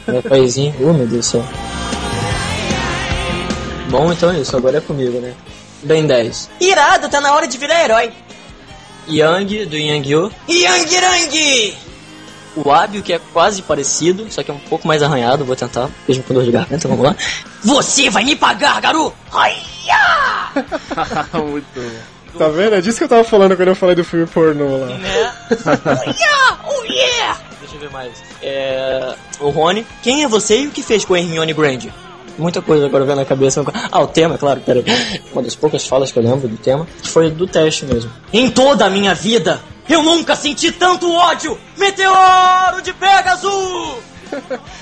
Speaker 4: Meu paizinho, oh meu Deus do céu. Bom, então é isso, agora é comigo, né? Bem 10.
Speaker 5: Irado, tá na hora de virar herói.
Speaker 4: Yang, do Yang-Yu.
Speaker 5: Yang Yang!
Speaker 4: O Abio, que é quase parecido, só que é um pouco mais arranhado, vou tentar, mesmo com dor de garganta, vamos lá.
Speaker 5: Você vai me pagar, garoto!
Speaker 3: Muito bom.
Speaker 1: Tá vendo? É disso que eu tava falando quando eu falei do filme pornô lá.
Speaker 4: Né?
Speaker 5: Aiá! Oh yeah!
Speaker 4: Deixa eu ver mais. É... O Rony. Quem é você e o que fez com a Hermione Granger? Muita coisa agora vendo na cabeça. Ah, o tema, claro, peraí. Uma das poucas falas que eu lembro do tema foi do teste mesmo.
Speaker 5: Em toda a minha vida, eu nunca senti tanto ódio! Meteoro de Pegasus!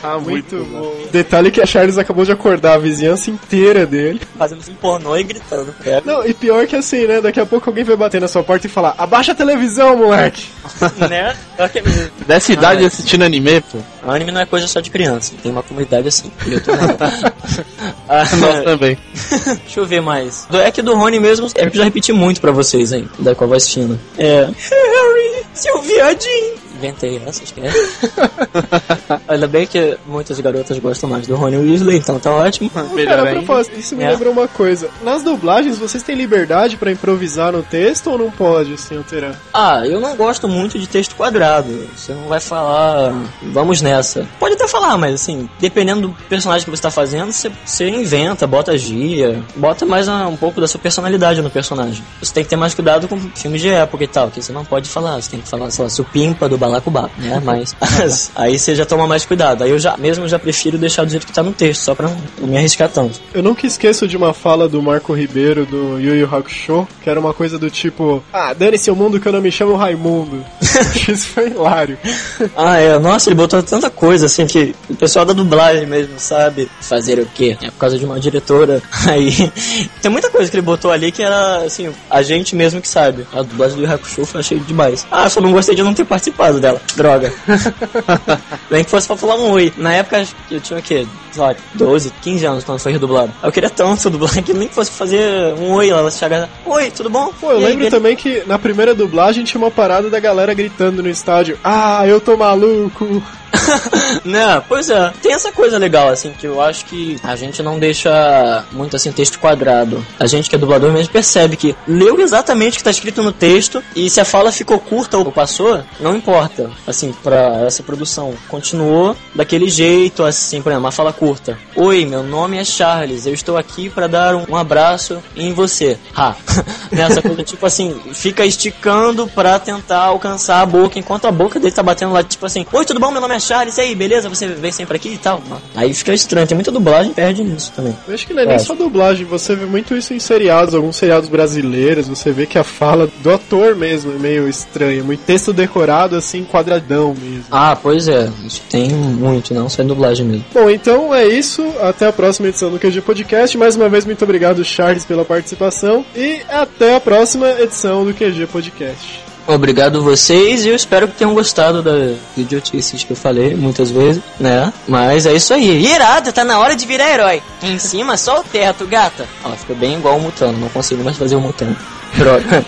Speaker 3: Ah,
Speaker 1: Muito bom. Detalhe que a Charles acabou de acordar a vizinhança inteira dele.
Speaker 4: Fazendo assim pornô e gritando. É.
Speaker 1: Não, e pior que assim, né? Daqui a pouco alguém vai bater na sua porta e falar: Abaixa a televisão, moleque!
Speaker 4: né? Pior que é.
Speaker 3: Dessa idade
Speaker 4: Ah,
Speaker 3: assistindo anime, pô.
Speaker 4: Anime não é coisa só de criança, tem uma comunidade assim. E eu tô. Ah,
Speaker 3: Nós também.
Speaker 4: Deixa eu ver mais. Do, é que do Rony mesmo, é que eu já repeti muito pra vocês, hein? Da com a voz fina. É.
Speaker 5: Harry, seu viadinho!
Speaker 4: Inventei essa, esquece. Ainda bem que muitas garotas gostam mais do Rony Weasley, então tá ótimo.
Speaker 3: Melhor
Speaker 1: Cara, propósito, isso me
Speaker 4: É.
Speaker 1: lembrou uma coisa. Nas dublagens, vocês têm liberdade pra improvisar no texto ou não pode, assim, alterar?
Speaker 4: Ah, eu não gosto muito de texto quadrado. Você não vai falar, vamos nessa. Pode até falar, mas assim, dependendo do personagem que você tá fazendo, você, você inventa, bota gíria, bota mais ah, um pouco da sua personalidade no personagem. Você tem que ter mais cuidado com filmes de época e tal, que você não pode falar, você tem que falar, sei lá, supimpa do balacubá, né? Mas aí você já toma mais cuidado. Aí eu já, mesmo já prefiro deixar do jeito que tá no texto, só pra não, não me arriscar tanto.
Speaker 1: Eu nunca esqueço de uma fala do Marco Ribeiro do Yu Yu Hakusho, que era uma coisa do tipo: Ah, dane-se o mundo que eu não me chamo Raimundo. Isso foi hilário.
Speaker 4: Ah, é. Nossa, ele botou tanta coisa, assim, que o pessoal da dublagem mesmo sabe fazer o quê? É por causa de uma diretora. Aí, tem muita coisa que ele botou ali que era, assim, a gente mesmo que sabe. A dublagem do Yu Hakusho eu achei demais. Ah, só não gostei de não ter participado dela. Droga. Nem que fosse pra falar um oi. Na época, eu tinha o quê? Sei lá, 12, 15 anos quando foi redublado. Eu queria tanto dublar que nem que fosse fazer um oi lá. Ela chegar, oi, tudo bom?
Speaker 1: Pô, eu
Speaker 4: E aí,
Speaker 1: lembro
Speaker 4: beleza?
Speaker 1: também que na primeira dublagem tinha uma parada da galera gritando no estádio: Ah, eu tô maluco.
Speaker 4: Né, pois é. Tem essa coisa legal, assim, que eu acho que a gente não deixa muito, assim, texto quadrado. A gente que é dublador mesmo percebe que leu exatamente o que tá escrito no texto e se a fala ficou curta ou passou, não importa, assim, pra essa produção. Continuou daquele jeito, assim, por exemplo, uma fala curta. Oi, meu nome é Charles, eu estou aqui pra dar um, abraço em você. Ha. Nessa coisa, tipo assim, fica esticando pra tentar alcançar a boca, enquanto a boca dele tá batendo lá, tipo assim, oi, tudo bom? Meu nome é Charles, e aí, beleza? Você vem sempre aqui e tal? Aí fica estranho, tem muita dublagem perde nisso também.
Speaker 1: Eu acho que não é nem
Speaker 4: É.
Speaker 1: só dublagem, você vê muito isso em seriados, alguns seriados brasileiros, você vê que a fala do ator mesmo é meio estranha, muito texto decorado assim, quadradão mesmo.
Speaker 4: Ah, pois é, isso tem muito, não só em dublagem mesmo.
Speaker 1: Bom, então é isso, até a próxima edição do QG Podcast. Mais uma vez, muito obrigado, Charles, pela participação e até a próxima edição do QG Podcast.
Speaker 4: Obrigado vocês e eu espero que tenham gostado das idiotices que eu falei muitas vezes, né? Mas é isso aí.
Speaker 5: Irado, tá na hora de virar herói.
Speaker 4: Em cima só o teto, gata. Ó, fica bem igual o Mutano, não consigo mais fazer o Mutano. Droga.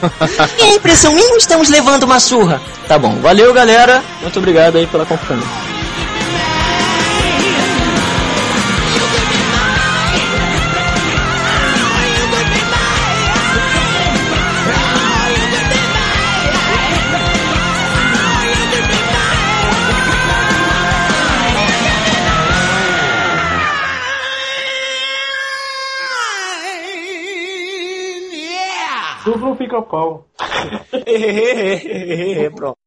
Speaker 5: E a impressão minha estamos levando uma surra?
Speaker 4: tá bom, valeu galera. Muito obrigado aí pela companhia.
Speaker 2: Pica-pau.
Speaker 4: Pronto.